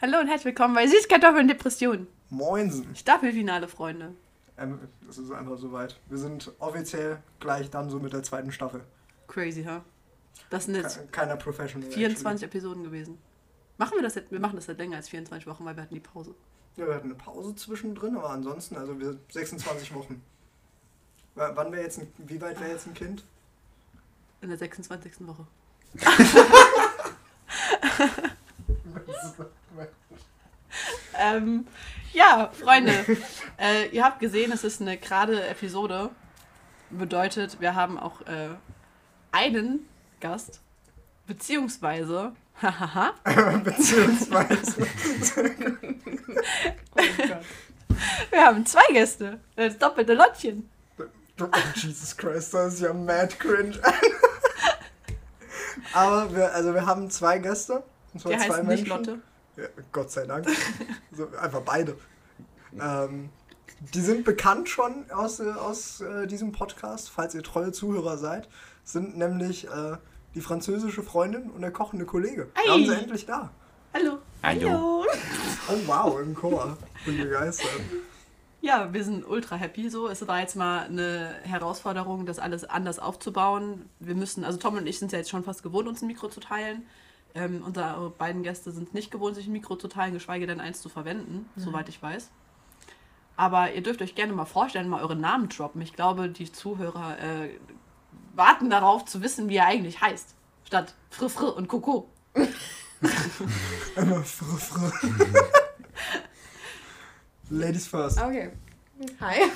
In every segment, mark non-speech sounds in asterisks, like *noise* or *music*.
Hallo und herzlich willkommen bei Süßkartoffeln Depression. Moinsen. Staffelfinale, Freunde. Ähm, es ist einfach soweit. Wir sind offiziell gleich dann so mit der zweiten Staffel. Crazy, ha? Das sind jetzt Ke- Keiner Professional. 24 Episoden gewesen. Machen wir das jetzt? Wir machen das jetzt länger als 24 Wochen, weil wir hatten die Pause. actually. Ja, wir hatten eine Pause zwischendrin, aber ansonsten, also wir 26 Wochen. W wann wäre jetzt ein, wie weit wäre jetzt ein Kind? In der 26. Woche. *laughs* *laughs* ähm, ja, Freunde, *laughs* äh, ihr habt gesehen, es ist eine gerade Episode. Bedeutet, wir haben auch äh, einen Gast, beziehungsweise, *laughs* hahaha, Beziehungsweise. Oh wir haben zwei Gäste. Das doppelte Lottchen. Oh, Jesus Christ, das ist ja mad cringe. aber wir, also wir haben zwei Gäste. Und zwar Der zwei heißt Menschen. nicht Lotte. Ja, *laughs* Gott sei Dank. so, einfach beide. Ähm, die sind bekannt schon aus, äh, aus äh, diesem Podcast, falls ihr treue Zuhörer seid. Sind nämlich äh, die französische Freundin und der kochende Kollege. Ei. Wir haben sie endlich da. Hallo. Hallo. Oh wow, im Chor. Bin begeistert. Ja, wir sind ultra happy so. Es war jetzt mal eine Herausforderung, das alles anders aufzubauen. Wir müssen, also Tom und ich sind ja jetzt schon fast gewohnt, uns ein Mikro zu teilen. Ähm, unsere beiden Gäste sind nicht gewohnt, sich ein Mikro zu teilen, geschweige denn eins zu verwenden, soweit ich weiß. Aber ihr dürft euch gerne mal vorstellen, mal eure Namen droppen. Ich glaube, die Zuhörer äh, warten darauf zu wissen, wie er eigentlich heißt. Statt Fr Fr und Coco. Immer fr fr. Ladies first. Okay. Hi.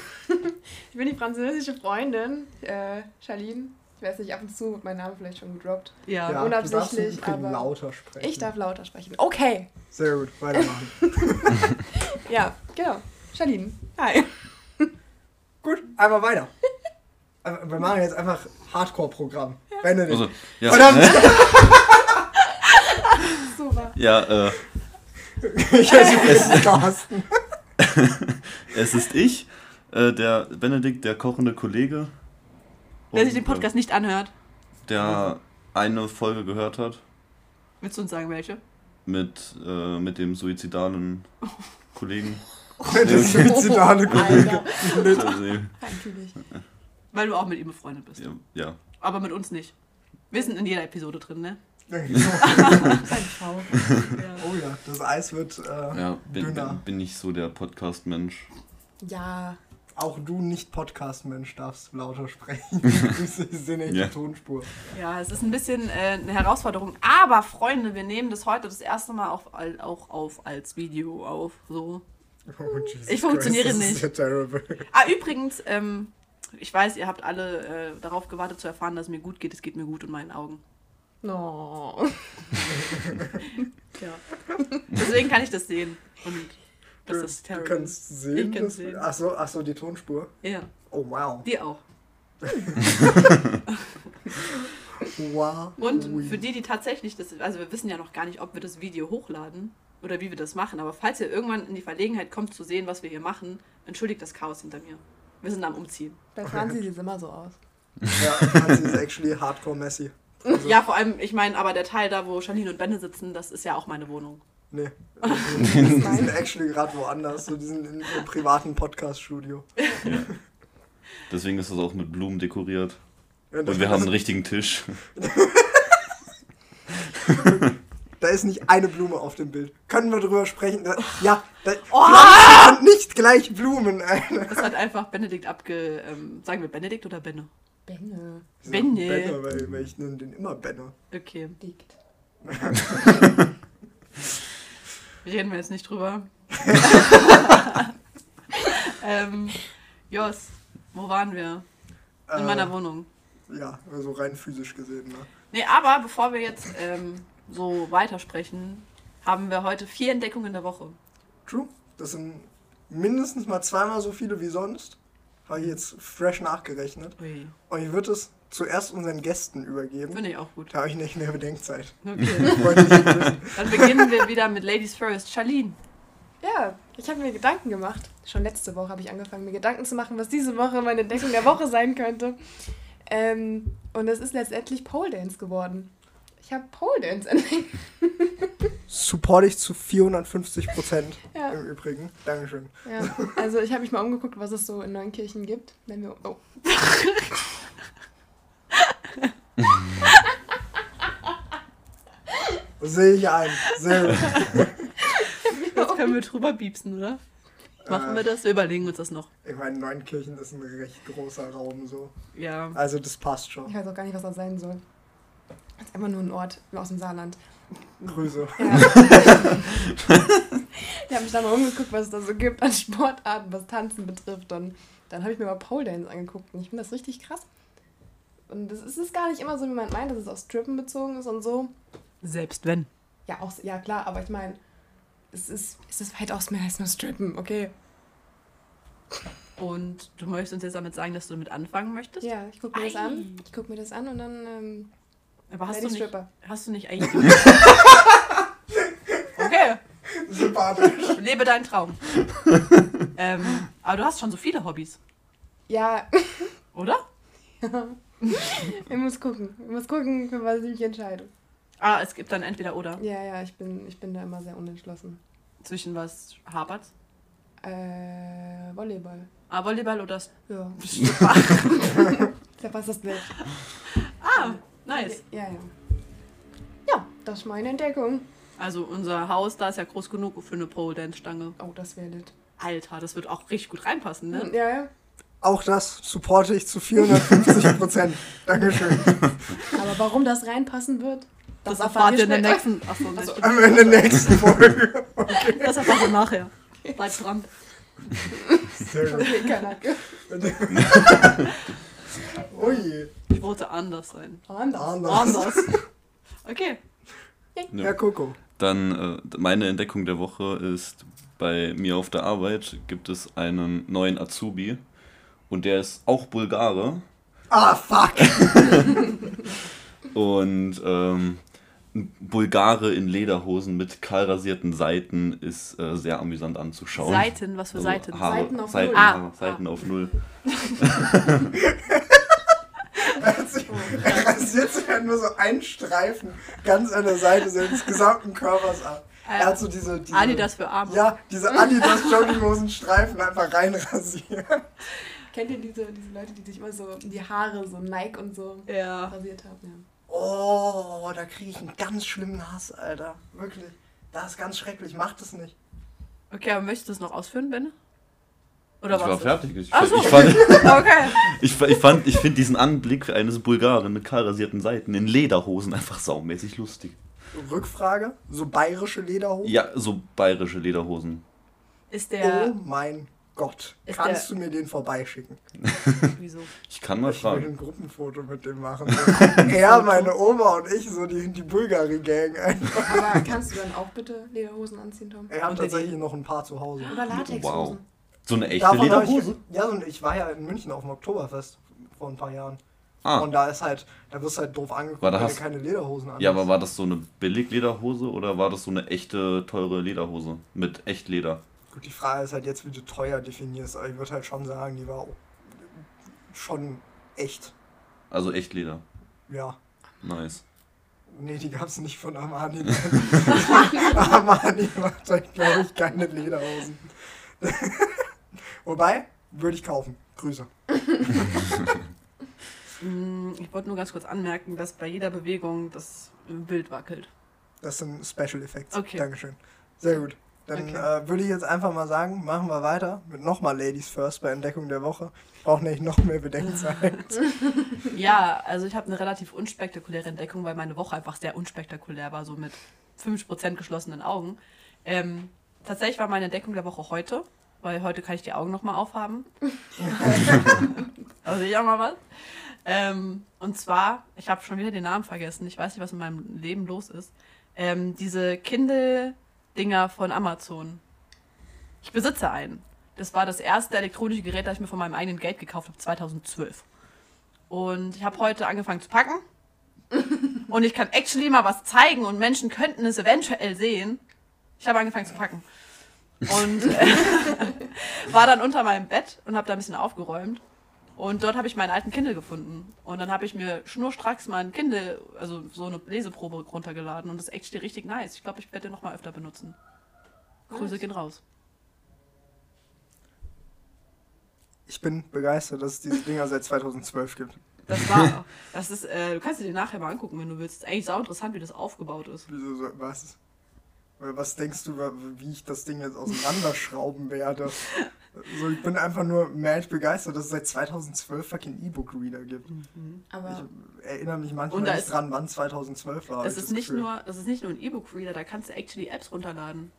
Ich bin die französische Freundin, äh, Charlene. Ich weiß nicht, ab und zu wird mein Name vielleicht schon gedroppt. Ja, Ja, unabsichtlich, du aber lauter sprechen. Ich darf lauter sprechen. Okay. Sehr gut, weitermachen. *laughs* Ja, genau. Charlene. Hi. *laughs* gut, einfach weiter. Wir machen jetzt einfach Hardcore-Programm. Benedikt. Also, ja, Verdammt! *laughs* Super. ja äh, Ich heiße Carsten. es ist ich, äh, der Benedikt, der kochende Kollege. Wer sich den Podcast nicht anhört, Der eine Folge gehört hat willst du uns sagen, welche? mit, äh, mit dem suizidalen *laughs* Kollegen. Das suizidale Kollege. Natürlich. Weil du auch mit ihm befreundet bist. ja, ja. Aber mit uns nicht. Wir sind in jeder Episode drin, ne? Sein *laughs* V. Oh ja, das Eis wird äh, ja bin, dünner. bin, bin nicht so der Podcast-Mensch. Ja. Auch du nicht Podcast-Mensch darfst lauter sprechen. *laughs* *laughs* ich sehe nicht Ja. die Tonspur. Ja, es ist ein bisschen äh, eine Herausforderung. Aber Freunde, wir nehmen das heute das erste Mal auf, auch auf als Video auf. So. Oh, Jesus Ich funktioniere Christ, das nicht. Ist ja terrible. Ah, übrigens, ähm, ich weiß, ihr habt alle äh, darauf gewartet zu erfahren, dass es mir gut geht. Es geht mir gut in meinen Augen. No. *laughs* Ja. Deswegen kann ich das sehen. Und das Du, ist du terrible. kannst sehen. Ich kann dass- sehen. Ach so, ach so, die Tonspur. Ja, Oh wow. die auch. Wow. Und für die, die tatsächlich das, also wir wissen ja noch gar nicht, ob wir das Video hochladen oder wie wir das machen, aber falls ihr irgendwann in die Verlegenheit kommt zu sehen, was wir hier machen, entschuldigt das Chaos hinter mir. Wir sind am Umziehen. Bei Franzi sieht es immer so aus. Ja, Franzi ist actually hardcore messy. Also, Ja, vor allem, ich meine, aber der Teil da, wo Janine und Benne sitzen, das ist ja auch meine Wohnung. Nee. *laughs* Die sind actually gerade woanders. So, die sind in einem privaten Podcast-Studio. *laughs* Deswegen ist es auch mit Blumen dekoriert. Ja, Und wir haben einen richtigen Tisch. *laughs* Da ist nicht eine Blume auf dem Bild. Können wir drüber sprechen? Ja, da, Oh! Pflanzen sind nicht gleich Blumen, Alter. Das hat einfach Benedikt abge... Ähm, sagen wir Benedikt oder Benne? Benne. Benne. Benner, weil, weil ich nenne den immer Benner. Okay, Liegt. Reden wir jetzt nicht drüber. *laughs* ähm, Jos, wo waren wir? In Äh, meiner Wohnung. Ja, also rein physisch gesehen. Ne? Nee, aber bevor wir jetzt ähm, so weitersprechen, haben wir heute vier Entdeckungen der Woche. True. Das sind mindestens mal zweimal so viele wie sonst. Habe ich jetzt fresh nachgerechnet. Ui, Und ich würde es zuerst unseren Gästen übergeben. finde ich auch gut. Da habe ich nicht mehr Bedenkzeit. Okay. *laughs* Dann beginnen wir wieder mit Ladies First. Charlene. Ja, ich habe mir Gedanken gemacht. Schon letzte Woche habe ich angefangen, mir Gedanken zu machen, was diese Woche meine Entdeckung der Woche sein könnte. Ähm, und es ist letztendlich Pole Dance geworden. Ich habe Pole Dance entdeckt. Support ich zu 450 Prozent *laughs* Ja. im Übrigen. Dankeschön. Ja, also ich habe mich mal umgeguckt, was es so in Neunkirchen gibt. Wenn wir, oh, *laughs* Sehe ich ein. Sehr gut. Jetzt können wir drüber biepsen, oder? Machen Äh. wir das? Wir überlegen uns das noch. Ich meine, Neunkirchen ist ein recht großer Raum so. Ja. Also das passt schon. ich weiß auch gar nicht, was das sein soll. Das ist einfach nur ein Ort aus dem Saarland. Grüße. Ja. *laughs* ich habe mich da mal umgeguckt, was es da so gibt an Sportarten, was Tanzen betrifft. Und dann habe ich mir mal Pole Dance angeguckt und ich finde das richtig krass. Und es ist es gar nicht immer so, wie man meint, dass es auf Strippen bezogen ist und so. Selbst wenn. Ja, auch, ja klar, aber ich meine, es ist, es ist weitaus mehr als nur Strippen, okay? Und du möchtest uns jetzt damit sagen, dass du damit anfangen möchtest? Ja, ich gucke mir das Ei. an. Ich gucke mir das an und dann ähm, Aber hast du, ich nicht, Stripper. hast du nicht eigentlich... *laughs* okay, Sympathisch. lebe deinen Traum. ähm, aber du hast schon so viele Hobbys, Ja, oder? *laughs* *laughs* ich muss gucken. Ich muss gucken, für was ich mich entscheide. Ah, es gibt dann entweder oder. Ja, ja, ich bin, ich bin da immer sehr unentschlossen. Zwischen was hapert's? Äh, Volleyball. Ah, Volleyball oder... S- Ja, ja fast das gleiche. ah, nice. Ja, ja. Ja, das ist meine Entdeckung. Also unser Haus, da ist ja groß genug für eine Pole-Dance-Stange. Oh, das wäre lit. Alter, das wird auch richtig gut reinpassen, ne? Ja, ja. Auch das supporte ich zu 450 Prozent. *laughs* Dankeschön. Aber warum das reinpassen wird, Das, erfahren erfahrt ihr in der nächsten... Achso, das. Am Ende der nächsten Folge. das erfahrt ihr nachher. *laughs* Bleibt dran. Sehr gut. Okay, Kanake. *laughs* Ui. Ich wollte anders sein. Anders. Anders. Anders. Okay. Ja, Coco. Dann äh, meine Entdeckung der Woche ist, bei mir auf der Arbeit gibt es einen neuen Azubi und der ist auch Bulgare Ah, fuck. *laughs* und ähm, ein Bulgare in Lederhosen mit kahlrasierten Seiten ist äh, sehr amüsant anzuschauen. Seiten, was für Also Seiten? Haare, Seiten auf Seiten, Null. Haare, Ah. Seiten auf Null. Er rasiert sich halt nur so einen Streifen ganz an der Seite seines gesamten Körpers ab. Er hat so diese, diese Adidas für Arme. Ja, diese Adidas Jogginghosen-Streifen einfach reinrasiert. Kennt ihr diese, diese Leute, die sich immer so die Haare, so Nike und so Ja. rasiert haben? Ja. Oh, da kriege ich einen ganz schlimmen Hass, Alter. Wirklich. Das ist ganz schrecklich. Macht es nicht. Okay, aber möchtest du es noch ausführen, Benne? Oder Ich war was? fertig. Ich, so. ich fand, *laughs* Okay. ich, ich fand, ich finde diesen Anblick eines Bulgaren mit kahlrasierten Seiten in Lederhosen einfach saumäßig lustig. Rückfrage. So bayerische Lederhosen. Ja, so bayerische Lederhosen. Ist Oh der. mein Gott. Ist Kannst der- du mir den vorbeischicken? *laughs* Wieso? Ich kann mal Ich will fragen. ein Gruppenfoto mit dem machen. *laughs* er, meine Oma und ich, so die, die Bulgari-Gang einfach. Aber kannst du dann auch bitte Lederhosen anziehen, Tom? Er hat tatsächlich noch ein paar zu Hause. Oder Latexhosen? Wow. So eine echte Davon Lederhose? Ich, ja, und ich war ja in München auf dem Oktoberfest vor ein paar Jahren. Ah, Und da ist halt, da wirst du halt doof angeguckt, wenn du keine Lederhosen an ja, aber war das so eine Billig-Lederhose oder war das so eine echte, teure Lederhose mit Echtleder? Gut, die Frage ist halt jetzt, wie du teuer definierst, aber ich würde halt schon sagen, die war schon echt. Also Echtleder. Ja. Nice. Nee, die gab es nicht von Armani. *laughs* Armani macht halt, glaube ich, keine Lederhosen. *laughs* Wobei, würde ich kaufen. Grüße. Hm, *laughs* Ich wollte nur ganz kurz anmerken, dass bei jeder Bewegung das Bild wackelt. Das sind Special Effects. Okay. Dankeschön. Sehr gut. Dann Okay. äh, würde ich jetzt einfach mal sagen, machen wir weiter mit nochmal Ladies First bei Entdeckung der Woche. Ich brauche nämlich noch mehr Bedenkzeit. *laughs* Ja, also ich habe eine relativ unspektakuläre Entdeckung, weil meine Woche einfach sehr unspektakulär war, so mit 50% geschlossenen Augen. Ähm, tatsächlich war meine Entdeckung der Woche heute, weil heute kann ich die Augen nochmal aufhaben. *laughs* also ich auch mal was. Ähm, und zwar, ich habe schon wieder den Namen vergessen, ich weiß nicht, was in meinem Leben los ist. Ähm, diese Kindle-Dinger von Amazon. Ich besitze einen. Das war das erste elektronische Gerät, das ich mir von meinem eigenen Geld gekauft habe, 2012. Und ich habe heute angefangen zu packen. *laughs* Und ich kann actually mal was zeigen und Menschen könnten es eventuell sehen. Ich habe angefangen zu packen. Und *laughs* äh, *laughs* war dann unter meinem Bett und habe da ein bisschen aufgeräumt. Und dort habe ich meinen alten Kindle gefunden. Und dann habe ich mir schnurstracks ein Kindle, also so eine Leseprobe runtergeladen. Und das ist echt richtig nice. Ich glaube, ich werde den nochmal öfter benutzen. Grüße Nice. gehen raus. Ich bin begeistert, dass es diese Dinger seit 2012 gibt. Das war, das ist, äh, du kannst dir den nachher mal angucken, wenn du willst. Ist eigentlich sau interessant, wie das aufgebaut ist. Wieso so, was? Was denkst du, wie ich das Ding jetzt auseinanderschrauben werde? *laughs* So, ich bin einfach nur mehr begeistert, dass es seit 2012 fucking E-Book-Reader gibt. Aber Ich erinnere mich manchmal nicht ist- dran, wann 2012 war. ich ist, nicht Gefühl. nur, das ist nicht nur ein E-Book-Reader, da kannst du actually Apps runterladen.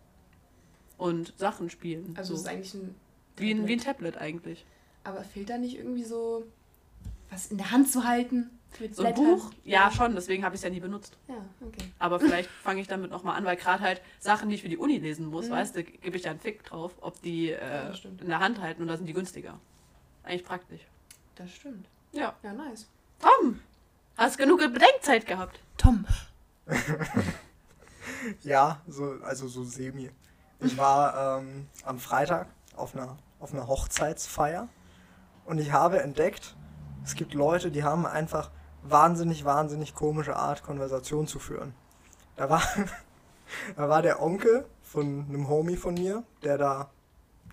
Und Sachen spielen. also so. es ist eigentlich ein. wie, ein, wie ein. Tablet eigentlich. Aber fehlt da nicht irgendwie so was in der Hand zu halten? Für So ein Buch? Ja, schon, deswegen habe ich es ja nie benutzt. Ja, okay. Aber vielleicht fange ich damit nochmal an, weil gerade halt Sachen, die ich für die Uni lesen muss, Mhm. weißt du, gebe ich ja einen Fick drauf, ob die Ja, äh, stimmt. in der Hand halten und da sind die günstiger. Eigentlich praktisch. Das stimmt. Ja. Ja, nice. Tom, hast genug Bedenkzeit gehabt. Tom. *laughs* Ja, so, also so semi. Ich war ähm, am Freitag auf einer, auf einer Hochzeitsfeier und ich habe entdeckt, es gibt Leute, die haben einfach wahnsinnig, wahnsinnig komische Art, Konversation zu führen. Da war, *laughs* da war der Onkel von einem Homie von mir, der da,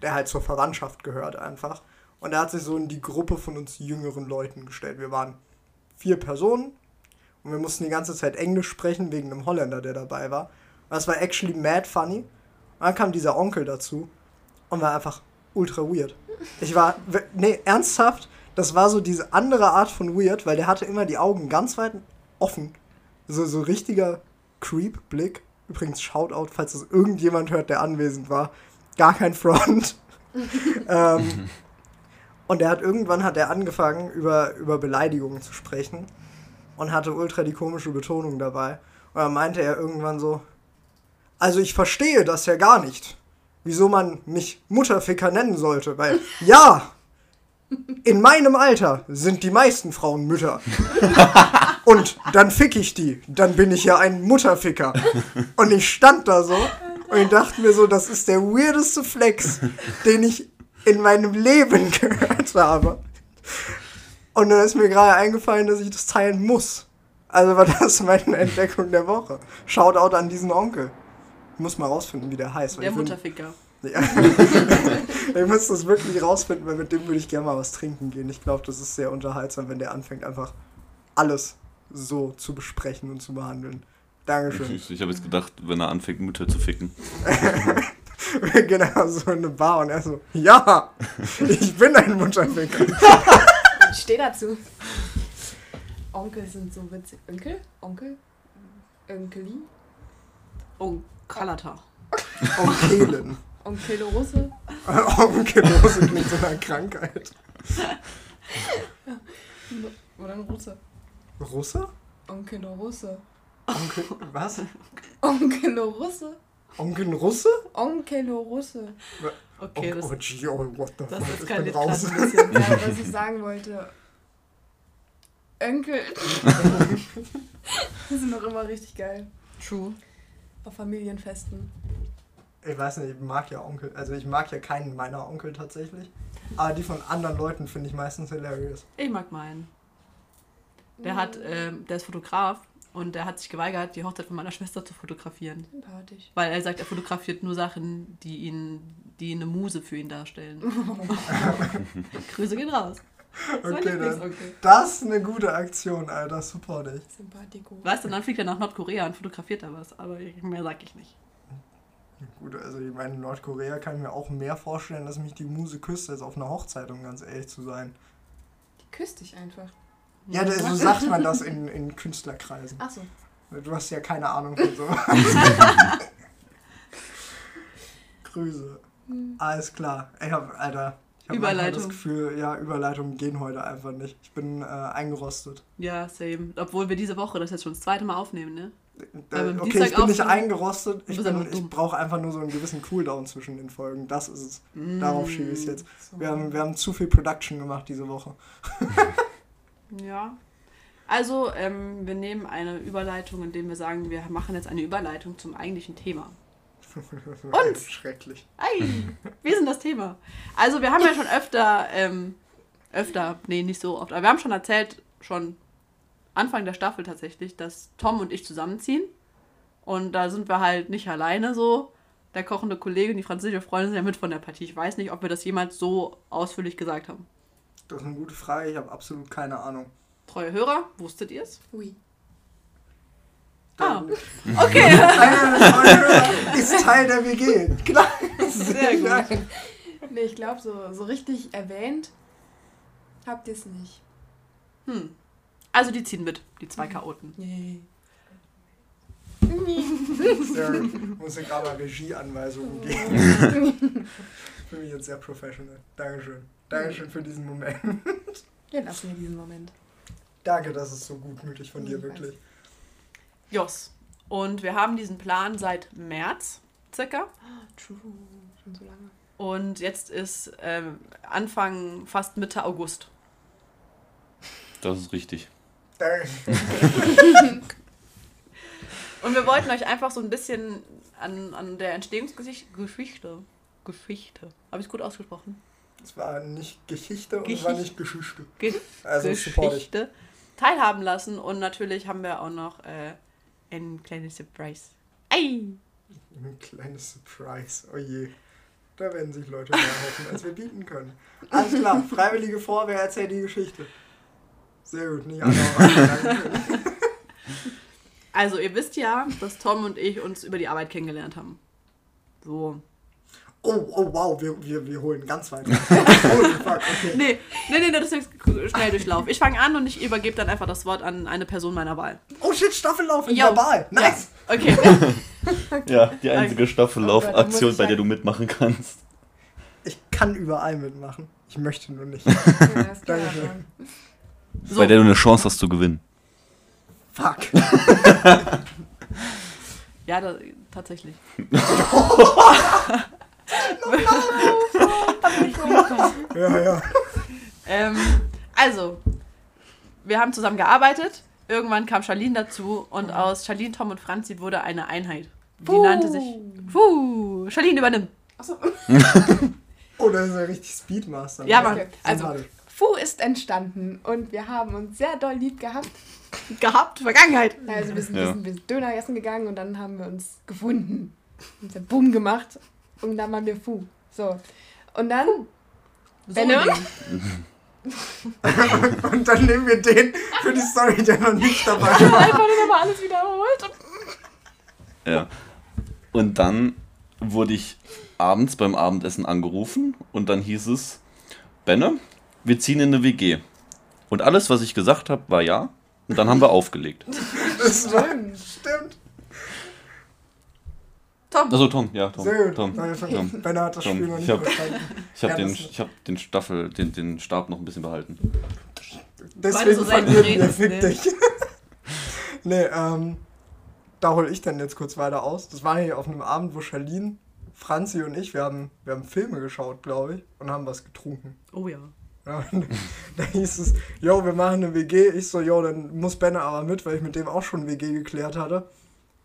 der halt zur Verwandtschaft gehört einfach. Und er hat sich so in die Gruppe von uns jüngeren Leuten gestellt. Wir waren vier Personen und wir mussten die ganze Zeit Englisch sprechen wegen einem Holländer, der dabei war. Und das war actually mad funny. Und dann kam dieser Onkel dazu und war einfach ultra weird. Ich war, nee, ernsthaft, das war so diese andere Art von weird, weil der hatte immer die Augen ganz weit offen. So, so richtiger Creep-Blick. Übrigens, Shoutout, falls das irgendjemand hört, der anwesend war. Gar kein Front. *laughs* ähm, und er hat irgendwann hat er angefangen, über, über Beleidigungen zu sprechen und hatte ultra die komische Betonung dabei. Und dann meinte er irgendwann so, also ich verstehe das ja gar nicht, wieso man mich Mutterficker nennen sollte, weil ja, in meinem Alter sind die meisten Frauen Mütter. Und dann fick ich die, dann bin ich ja ein Mutterficker. Und ich stand da so und ich dachte mir so, das ist der weirdeste Flex, den ich in meinem Leben *laughs* gehört habe. Und dann ist mir gerade eingefallen, dass ich das teilen muss. Also war das meine Entdeckung der Woche. Shoutout an diesen Onkel. Ich muss mal rausfinden, wie der heißt. Der Mutterficker. Ja. *laughs* *laughs* ich muss das wirklich rausfinden, weil mit dem würde ich gerne mal was trinken gehen. Ich glaube, das ist sehr unterhaltsam, wenn der anfängt, einfach alles so zu besprechen und zu behandeln. Dankeschön. Ich, ich habe jetzt gedacht, wenn er anfängt, Mütter zu ficken. *laughs* genau, so in eine Bar und er so, ja, ich bin ein Mutterficker. Ich stehe dazu. Onkel sind so witzig. Onkel? Onkel? Onkeli? Oh, Kalata. Onkelin. Onkel Russe? *laughs* Onkelose klingt so einer Krankheit. Oder ein Russe? Russe? Onkel Russe. Onkel, was? Onkel Russe? Onkel Russe? Onkel Russe. Okay, oh, das, oh, gee, oh, what the das fuck, ich eskaliert bin raus. bisschen. *laughs* Ja, was ich sagen wollte. Onkel. Die sind *laughs* doch immer richtig geil. True. Auf Familienfesten. Ich weiß nicht, ich mag ja Onkel. Also ich mag ja keinen meiner Onkel tatsächlich. Aber die von anderen Leuten finde ich meistens hilarious. Ich mag meinen. Der hat, ähm, der ist Fotograf und der hat sich geweigert, die Hochzeit von meiner Schwester zu fotografieren. Sympathisch. Weil er sagt, er fotografiert nur Sachen, die ihn, die eine Muse für ihn darstellen. *laughs* Grüße gehen raus. Das Okay, dann. Das ist eine gute Aktion, Alter. Support ich. Sympathico. Weißt du, und dann fliegt er nach Nordkorea und fotografiert da was. Aber mehr sag ich nicht. Gut, also ich meine, in Nordkorea kann ich mir auch mehr vorstellen, dass mich die Muse küsst, als auf einer Hochzeit, um ganz ehrlich zu sein. Die küsst dich einfach. Ja, das- so sagt man das *laughs* in, in Künstlerkreisen. Achso. Du hast ja keine Ahnung von so. *laughs* Grüße. Alles klar. Ich hab, Alter, ich habe Überleitung. das Gefühl, ja, Überleitungen gehen heute einfach nicht. Ich bin äh, eingerostet. Ja, same. Obwohl wir diese Woche das jetzt schon das zweite Mal aufnehmen, ne? Äh, am okay, ich bin nicht eingerostet. Ich, bin- ich brauche einfach nur so einen gewissen Cooldown zwischen den Folgen. Das ist es. Darauf schiebe ich es jetzt. So. Wir haben, wir haben zu viel Production gemacht diese Woche. *laughs* Ja. Also, ähm, wir nehmen eine Überleitung, indem wir sagen, wir machen jetzt eine Überleitung zum eigentlichen Thema. *laughs* Und? Schrecklich. Ei, wir sind das Thema. Also, wir haben ja schon öfter ähm, öfter, nee, nicht so oft, aber wir haben schon erzählt, schon Anfang der Staffel tatsächlich, dass Tom und ich zusammenziehen. Und da sind wir halt nicht alleine so. Der kochende Kollege und die französische Freundin sind ja mit von der Partie. Ich weiß nicht, ob wir das jemals so ausführlich gesagt haben. Das ist eine gute Frage, ich habe absolut keine Ahnung. Treue Hörer, wusstet ihr es? Ui. Ah, *laughs* Einer okay. ist Teil der WG. *laughs* Klar. Sehr gut. Nee, ich glaube, so, so richtig erwähnt habt ihr es nicht. Hm. Also die ziehen mit, die zwei Chaoten. Yay. Sehr gut. *laughs* Ich muss dir gerade mal Regieanweisungen geben. *laughs* Für mich jetzt sehr professional. Dankeschön. Dankeschön für diesen Moment. Wir lassen wir diesen Moment. Danke, das ist so gutmütig von dir, wirklich. Jos. Und wir haben diesen Plan seit März circa. True. Schon so lange. Und jetzt ist ähm, Anfang, fast Mitte August. Das ist richtig. Und wir wollten euch einfach so ein bisschen an, an der Entstehungsgeschichte. Geschichte. Geschichte. Habe ich es gut ausgesprochen? Es war nicht Geschichte und es Geschichte. war nicht Geschichte. Ge Also. Geschichte teilhaben lassen. Und natürlich haben wir auch noch äh, ein kleines Surprise. Ei! Ein kleines Surprise. Oh je. Da werden sich Leute mehr hoffen, als wir bieten können. Alles klar, Freiwillige vor, wer erzählt die Geschichte? Sehr gut, nicht alle. Danke. *laughs* Also, ihr wisst ja, dass Tom und ich uns über die Arbeit kennengelernt haben. So. Oh, oh wow, wir, wir, wir holen ganz weit. Holy *laughs* fuck, okay. Nee, nee, nee, das ist schnell durchlauf. Ich fange an und ich übergebe dann einfach das Wort an eine Person meiner Wahl. Oh shit, Staffellauf in Jo. Verbal. Nice. Ja. Okay. *laughs* Ja, die einzige Oh Staffellauf-Aktion, ich bei der du mitmachen kannst. Ich kann überall mitmachen. Ich möchte nur nicht. Ja, Dankeschön. So. Bei der du eine Chance hast zu gewinnen. Fuck. *laughs* Ja, da, tatsächlich. *laughs* Ja, ja. Ähm, also, wir haben zusammen gearbeitet. Irgendwann kam Charlene dazu und aus Charlene, Tom und Franzi wurde eine Einheit. Die Puh. nannte sich. Puh, Charlene übernimmt. Achso, *laughs* Oh, das ist ja richtig Speedmaster. Ja, Mann. okay. Also. Fu ist entstanden und wir haben uns sehr doll lieb gehabt. Gehabt, Vergangenheit. Also wir sind, Ja. wir sind, wir sind Döner essen gegangen und dann haben wir uns gefunden. Und dann Boom gemacht und dann waren wir Fu. So. Und dann ein Ding. *laughs* Und dann nehmen wir den für die Story, der noch nicht dabei *laughs* war. einfach nur nochmal alles wiederholt. Ja. Und dann wurde ich abends beim Abendessen angerufen und dann hieß es, Benne, wir ziehen in eine WG. Und alles, was ich gesagt habe, war ja. Und dann haben wir aufgelegt. *laughs* Das war, Stimmt. stimmt. Tom. Also Tom, ja, Tom. Sehr gut. Tom, Nein, Tom. Hat das Tom, Spiel noch ich nicht hab- verstanden. *laughs* Ich habe Ja, den, ich hab den Staffel, den, den Stab noch ein bisschen behalten. Deswegen so verlieren wir, fick ne? dich. *laughs* nee, ähm, da hole ich dann jetzt kurz weiter aus. Das war hier auf einem Abend, wo Charlene, Franzi und ich, wir haben, wir haben Filme geschaut, glaube ich, und haben was getrunken. Oh ja. Ja, *laughs* da hieß es, yo, wir machen eine WG. Ich so, yo, dann muss Benne aber mit, weil ich mit dem auch schon WG geklärt hatte.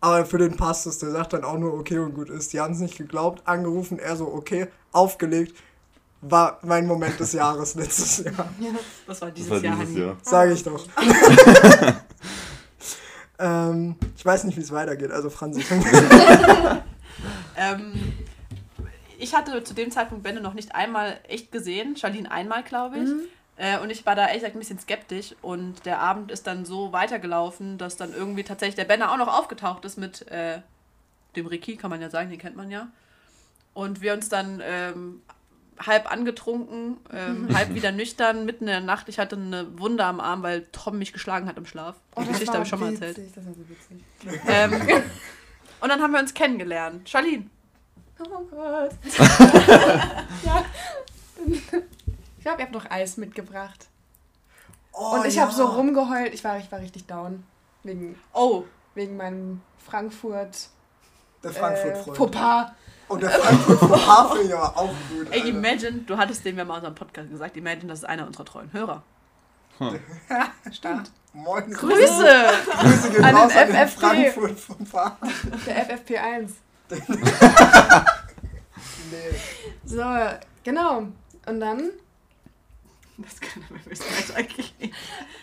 Aber für den passt es. Der sagt dann auch nur, okay und gut ist. Die haben es nicht geglaubt, angerufen, er so, okay, aufgelegt. War mein Moment des Jahres letztes Jahr. *laughs* Das war dieses Das war Jahr, dieses Hanni. Jahr. Sage ich doch. *laughs* ähm, ich weiß nicht, wie es weitergeht. Also Franzi. Ähm, ich hatte zu dem Zeitpunkt Benne noch nicht einmal echt gesehen. Charlene einmal, glaube ich. Äh, und ich war da ehrlich gesagt ein bisschen skeptisch. Und der Abend ist dann so weitergelaufen, dass dann irgendwie tatsächlich der Benne auch noch aufgetaucht ist mit äh, dem Ricky, kann man ja sagen, den kennt man ja. Und wir uns dann ähm, halb angetrunken, ähm, halb wieder nüchtern, mitten in der Nacht. Ich hatte eine Wunde am Arm, weil Tom mich geschlagen hat im Schlaf. Oh, Die das Geschichte habe ich schon mal erzählt. witzig, Das war so witzig. Ähm, *laughs* und dann haben wir uns kennengelernt. Charlene. Oh Gott. *laughs* ja. Ich glaube, ihr habt noch Eis mitgebracht. Oh, Und ich ja. habe so rumgeheult. Ich war, ich war richtig down. Wegen, Oh, wegen meinem Frankfurt Der äh, Frankfurt-Freund. Fauxpas. Und der Frankfurt vom Hafen, ja, auch gut. ey, imagine, du hattest den, wir haben mal unseren Podcast gesagt, imagine, das ist einer unserer treuen Hörer. *laughs* Stimmt. Moin. Grüße! Grüße raus den an den FFP. Frankfurt vom Fahren. Der FFP1. Nee. So, genau. Und dann Das kann aber weitergehen.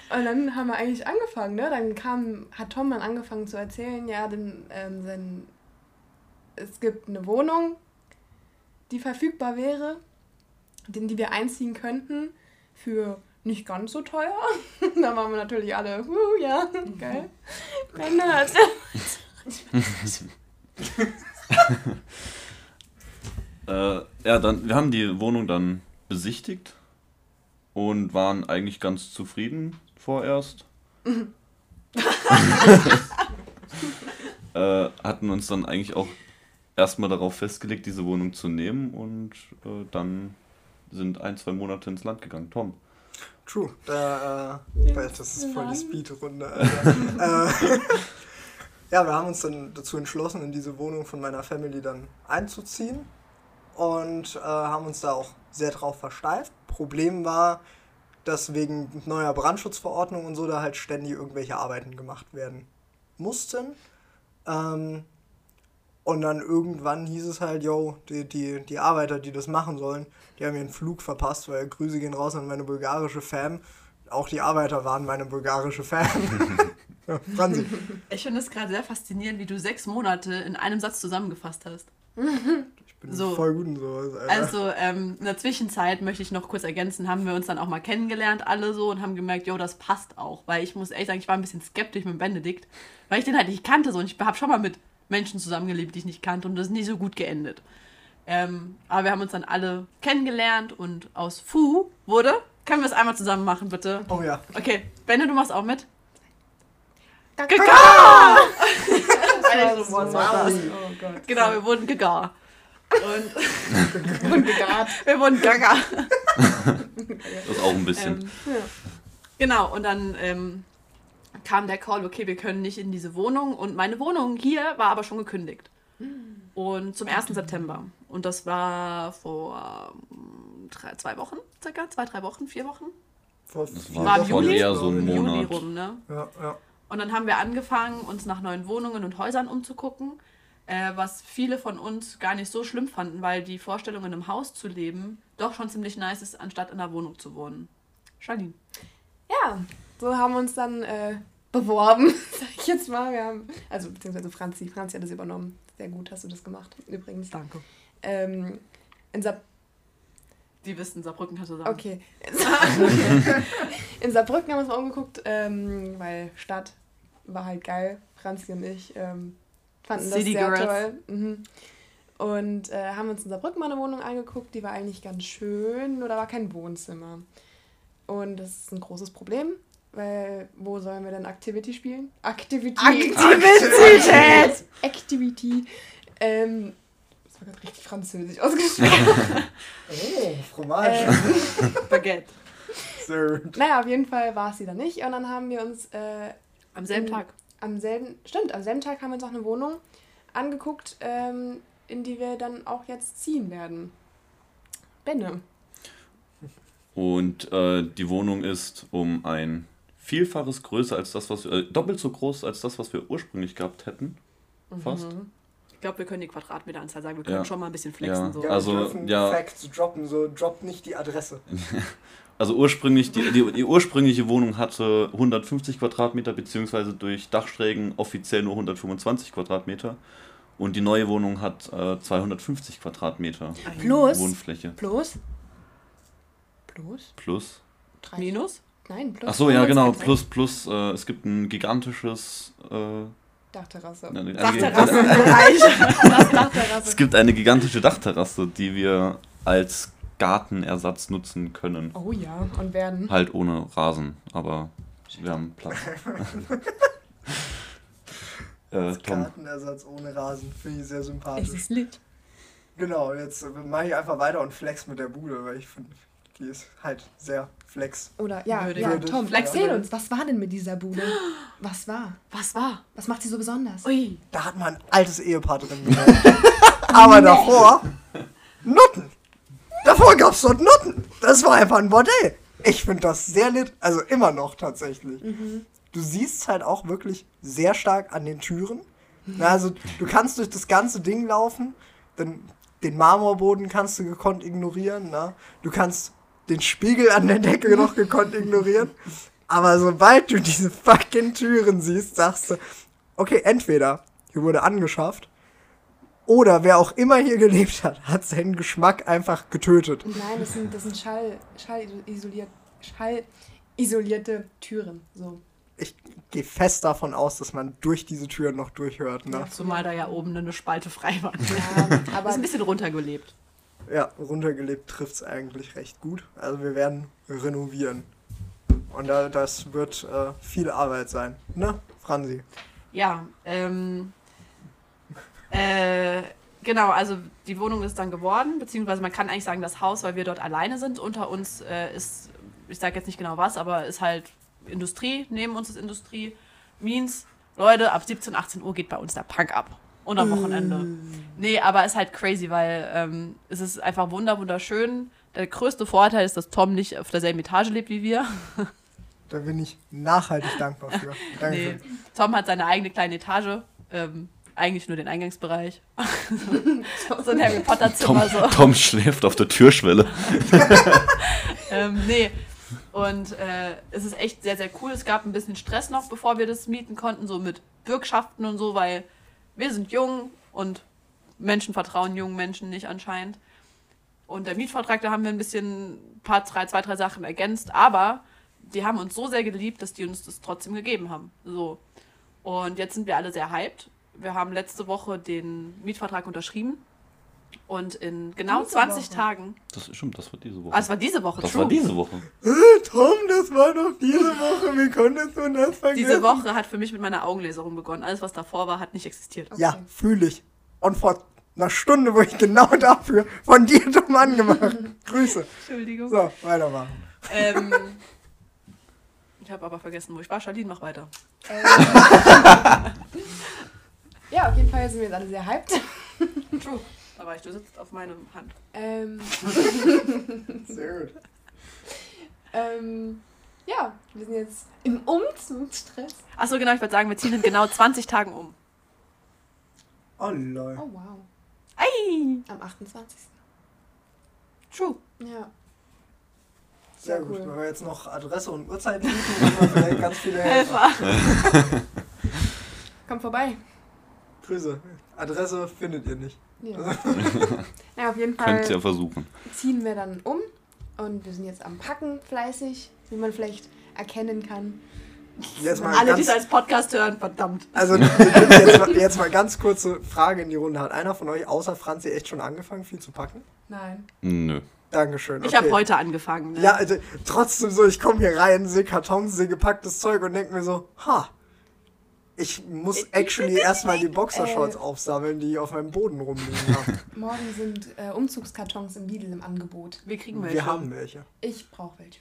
Und dann haben wir eigentlich angefangen, ne? Dann kam, hat Tom dann angefangen zu erzählen, ja, denn, ähm, sein, es gibt eine Wohnung, die verfügbar wäre, in die wir einziehen könnten für nicht ganz so teuer. *laughs* da waren wir natürlich alle, uh, ja, geil. Bernhard. *laughs* *laughs* *laughs* Äh, ja, dann, wir haben die Wohnung dann besichtigt und waren eigentlich ganz zufrieden vorerst. *laughs* *laughs* äh, hatten uns dann eigentlich auch erstmal darauf festgelegt, diese Wohnung zu nehmen und äh, dann sind ein, zwei Monate ins Land gegangen. Tom. True. Da, äh, das ist voll die Speedrunde. Alter. Ja, wir haben uns dann dazu entschlossen, in diese Wohnung von meiner Family dann einzuziehen und äh, haben uns da auch sehr drauf versteift. Problem war, dass wegen neuer Brandschutzverordnung und so da halt ständig irgendwelche Arbeiten gemacht werden mussten. Ähm, und dann irgendwann hieß es halt, yo, die, die, die Arbeiter, die das machen sollen, die haben ihren Flug verpasst, weil Grüße gehen raus an meine bulgarische Fam. Auch die Arbeiter waren meine bulgarische Fam. *laughs* ja, *laughs* Franzi. Ich finde es gerade sehr faszinierend, wie du sechs Monate in einem Satz zusammengefasst hast. Ich bin So. voll gut in sowas, Alter. Also ähm, in der Zwischenzeit möchte ich noch kurz ergänzen, haben wir uns dann auch mal kennengelernt, alle so, und haben gemerkt, jo, das passt auch. Weil ich muss ehrlich sagen, ich war ein bisschen skeptisch mit Benedikt, weil ich den halt nicht kannte. So. Und ich habe schon mal mit Menschen zusammengelebt, die ich nicht kannte, und das ist nie so gut geendet. Ähm, aber wir haben uns dann alle kennengelernt und aus Fu wurde. Können wir es einmal zusammen machen, bitte? oh ja. Okay, Benne, du machst auch mit. Gaga! *laughs* Alter, so was war das? Oh Gott. Genau, wir wurden gegar. Und *laughs* gegart. wir wurden gaga. Das auch ein bisschen. Ähm, Ja. Genau, und dann ähm, kam der Call, okay, wir können nicht in diese Wohnung. Und meine Wohnung hier war aber schon gekündigt. Und zum 1. September. Und das war vor ähm, drei, zwei Wochen, circa, zwei, drei Wochen, vier Wochen. Das vier war Wochen im Juli? eher so ein. Monat. Juli rum, ne? Ja, ja. Und dann haben wir angefangen, uns nach neuen Wohnungen und Häusern umzugucken, äh, was viele von uns gar nicht so schlimm fanden, weil die Vorstellung, in einem Haus zu leben, doch schon ziemlich nice ist, anstatt in einer Wohnung zu wohnen. Charlene. Ja, so haben wir uns dann äh, beworben, *laughs* sag ich jetzt mal. Wir haben, also beziehungsweise Franzi, Franzi hat das übernommen. Sehr gut hast du das gemacht, übrigens. Danke. Ähm, in Saar Die wissen, Saarbrücken kannst du sagen. okay. *laughs* in Saarbrücken haben wir uns mal umgeguckt, ähm, weil Stadt war halt geil. Franzi und ich ähm, fanden das City sehr Girls. toll. Mhm. Und äh, haben uns in Saarbrücken mal eine Wohnung angeguckt, die war eigentlich ganz schön, nur da war kein Wohnzimmer. Und das ist ein großes Problem, weil wo sollen wir denn Activity spielen? Activity. Aktivität! Activity. Ähm, das war gerade richtig französisch ausgesprochen. *laughs* Oh, Fromage. ähm, Baguette. Naja, auf jeden Fall war es sie dann nicht. Und dann haben wir uns äh, Am selben. Tag. am selben, stimmt, am selben Tag haben wir uns auch eine Wohnung angeguckt, ähm, in die wir dann auch jetzt ziehen werden. Benne. Und äh, die Wohnung ist um ein Vielfaches größer als das, was wir, äh, doppelt so groß als das, was wir ursprünglich gehabt hätten. Fast. Mhm. Ich glaube, wir können die Quadratmeteranzahl sagen. Wir können Ja. schon mal ein bisschen flexen. Ja. So. Ja, Also, wir dürfen ja. Facts droppen, so droppt nicht die Adresse. *laughs* Also ursprünglich, die, die, die ursprüngliche Wohnung hatte 150 Quadratmeter, beziehungsweise durch Dachschrägen offiziell nur 125 Quadratmeter. Und die neue Wohnung hat äh, 250 Quadratmeter Plus. Wohnfläche. Plus. Plus. Plus. Drei. Minus? Nein, plus. Ach so, ja, genau. 25. Plus, plus. Äh, es gibt ein gigantisches. Äh, Dachterrasse. eine, eine, Dachterrassenbereich. Das *laughs* Dachterrasse. es gibt eine gigantische Dachterrasse, die wir als Gartenersatz nutzen können. Oh ja, und werden. Halt ohne Rasen, aber wir haben Platz. *laughs* äh, Tom. Kartenersatz ohne Rasen. Finde ich sehr Es sympathisch. ist lit. Genau, jetzt äh, mache ich einfach weiter und flex mit der Bude, weil ich finde, die ist halt sehr flex. Oder ja, ja. Tom, Flex- erzähl uns, was war denn mit dieser Bude? Was war? Was war? Was macht sie so besonders? Ui. Da hat man ein altes Ehepaar drin. *laughs* Aber davor Nutten. Davor gab es dort Nutten. Das war einfach ein Bordell. Ich finde das sehr lit. Also immer noch tatsächlich. Du siehst halt auch wirklich sehr stark an den Türen. Also du kannst durch das ganze Ding laufen, dann den Marmorboden kannst du gekonnt ignorieren. Na? Du kannst den Spiegel an der Decke noch gekonnt ignorieren. Aber sobald du diese fucking Türen siehst, sagst du, okay, entweder hier wurde angeschafft oder wer auch immer hier gelebt hat, hat seinen Geschmack einfach getötet. Nein, das sind, das sind Schall, Schallisoliert, Schallisolierte Türen. So. Ich gehe fest davon aus, dass man durch diese Türen noch durchhört. Ne? Zumal da ja oben eine Spalte frei war. Ja, *laughs* Das ist aber ein bisschen runtergelebt. Ja, runtergelebt trifft es eigentlich recht gut. Also wir werden renovieren. Und da, das wird äh, viel Arbeit sein. Ne, Franzi? Ja, ähm, äh, genau, also die Wohnung ist dann geworden, beziehungsweise man kann eigentlich sagen, das Haus, weil wir dort alleine sind. Unter uns äh, ist, ich sage jetzt nicht genau was, aber ist halt Industrie, neben uns ist Industrie. Means, Leute, ab 17, 18 Uhr geht bei uns der Punk ab. Und am Wochenende. Nee, aber ist halt crazy, weil ähm, es ist einfach wunder, wunderschön. Der größte Vorteil ist, dass Tom nicht auf derselben Etage lebt wie wir. Da bin ich nachhaltig dankbar für. *laughs* Nee, Danke. Tom hat seine eigene kleine Etage. Ähm, eigentlich nur den Eingangsbereich. *laughs* so ein Harry Potter Tom, Zimmer. So. Tom schläft auf der Türschwelle. *laughs* Ähm, nee. Und äh, es ist echt sehr, sehr cool. Es gab ein bisschen Stress noch, bevor wir das mieten konnten, so mit Bürgschaften und so, weil wir sind jung und Menschen vertrauen jungen Menschen nicht anscheinend. Und der Mietvertrag, da haben wir ein bisschen ein paar, drei, zwei, drei Sachen ergänzt, aber die haben uns so sehr geliebt, dass die uns das trotzdem gegeben haben. So. Und jetzt sind wir alle sehr hyped. Wir haben letzte Woche den Mietvertrag unterschrieben. Und in genau Diese 20 Woche. Tagen. Das ist stimmt, das war diese Woche. Ah, es war diese Woche, das true. war diese Woche. Tom, das war doch diese Woche. Wie konntest du das vergessen? Diese Woche hat für mich mit meiner Augenläserung begonnen. Alles, was davor war, hat nicht existiert. Ja, fühle ich. Und vor einer Stunde wurde ich genau dafür von dir dumm angemacht. *laughs* Grüße. Entschuldigung. So, weitermachen. Ähm, ich habe aber vergessen, wo ich war. Charlene, mach weiter. Ähm, *laughs* ja, auf jeden Fall sind wir jetzt alle sehr hyped. *laughs* True. War ich, du sitzt auf meiner Hand. Ähm, *laughs* Sehr gut. ähm, ja, wir sind jetzt im Umzugsstress. Achso, genau, ich wollte sagen, wir ziehen in genau 20 Tagen um. Oh, lol. Oh wow. Ei! Am 28. True. Ja. Sehr Sehr gut. cool. Wenn wir jetzt noch Adresse und Uhrzeit bieten, haben wir vielleicht ganz viele *laughs* Helfer. Kommt vorbei. Grüße. Adresse findet ihr nicht. Ja. *laughs* ja, auf jeden Fall Könnt ihr ja versuchen. ziehen wir dann um und wir sind jetzt am Packen fleißig, wie man vielleicht erkennen kann. Jetzt mal Alle, die es als Podcast hören, verdammt. also jetzt mal, jetzt mal ganz kurze Frage in die Runde. Hat einer von euch außer Franzi echt schon angefangen, viel zu packen? Nein. Nö. Dankeschön. Ich habe okay. heute angefangen. Ne? Ja, also trotzdem so, ich komme hier rein, sehe Kartons, sehe gepacktes Zeug und denke mir so, ha, ich muss actually erstmal die Boxershorts Äh. aufsammeln, die auf meinem Boden rumliegen. *laughs* haben. Morgen sind äh, Umzugskartons im Lidl im Angebot. Wir kriegen welche. Wir haben welche. Ich brauche welche.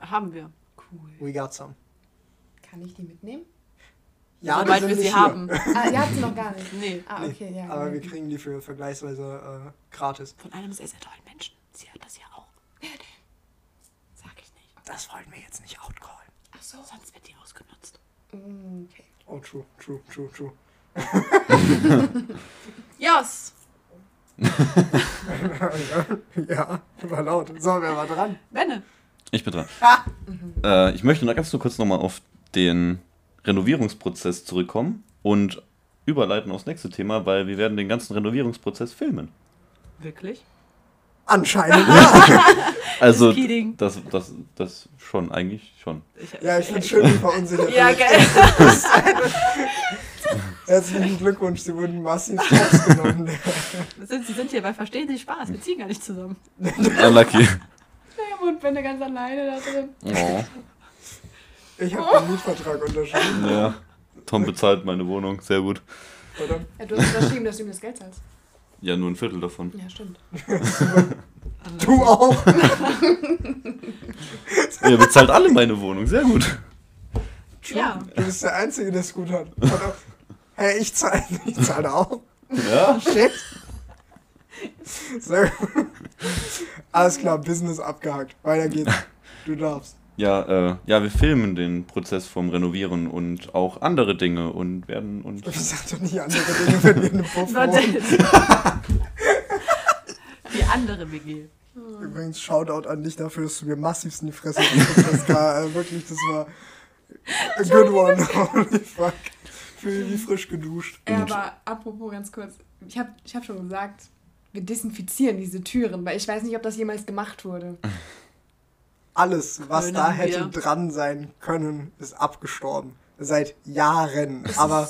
Haben wir. Cool. We got some. Kann ich die mitnehmen? Ja, sind wir sie hier. haben. *laughs* Ah, ihr habt sie noch gar nicht. Nee. Ah, Nee, okay, ja. Aber wir kriegen die für vergleichsweise äh, gratis. Von einem sehr, sehr tollen Menschen. Sie hört das ja auch. Wer *laughs* denn? Sag ich nicht. Das wollten wir jetzt nicht outcallen. Ach so. Sonst wird die ausgenutzt. Mm, Okay. Oh, true, true, true, true. *laughs* Yes. *laughs* ja, war laut. So, wer war dran? Benne. Ich bin dran. *laughs* Äh, ich möchte noch ganz nur kurz nochmal auf den Renovierungsprozess zurückkommen und überleiten aufs nächste Thema, weil wir werden den ganzen Renovierungsprozess filmen. Wirklich? Anscheinend ja. Also das, das, das schon, eigentlich schon. Ja, ich finde schön, wie verunsichert Ja, geil. *laughs* Herzlichen Glückwunsch, Sie wurden massiv rausgenommen. *laughs* Sind, Sie sind hier bei Verstehen Sie Spaß. Wir ziehen gar nicht zusammen. Unlucky. Ja, und bin da ganz alleine da drin. Oh. Ich habe den Mietvertrag unterschrieben. Ja. Tom bezahlt meine Wohnung, sehr gut. Ja, du hast unterschrieben, dass du ihm das Geld zahlst. Ja, nur ein Viertel davon. Ja, stimmt. *laughs* Du auch. *laughs* Ihr bezahlt alle meine Wohnung, sehr gut. Ja. Du bist der Einzige, der es gut hat. Hey, ich zahle *laughs* ich zahle auch. Ja. Shit. Sehr gut. Alles klar, Business abgehakt. Weiter geht's. Du darfst. Ja, äh, ja, wir filmen den Prozess vom Renovieren und auch andere Dinge und werden uns. Ich sag doch nicht andere Dinge, wenn wir in einem Puff. Die andere WG. Übrigens, Shoutout an dich dafür, dass du mir massivst in die Fresse gekriegt hast. Äh, wirklich, das war a good one. *laughs* Holy fuck. Fühle wie frisch geduscht. Ja, aber apropos ganz kurz, ich habe ich hab schon gesagt, wir desinfizieren diese Türen, weil ich weiß nicht, ob das jemals gemacht wurde. *laughs* Alles, was Können da wir. hätte dran sein können, ist abgestorben. Seit Jahren. Das Aber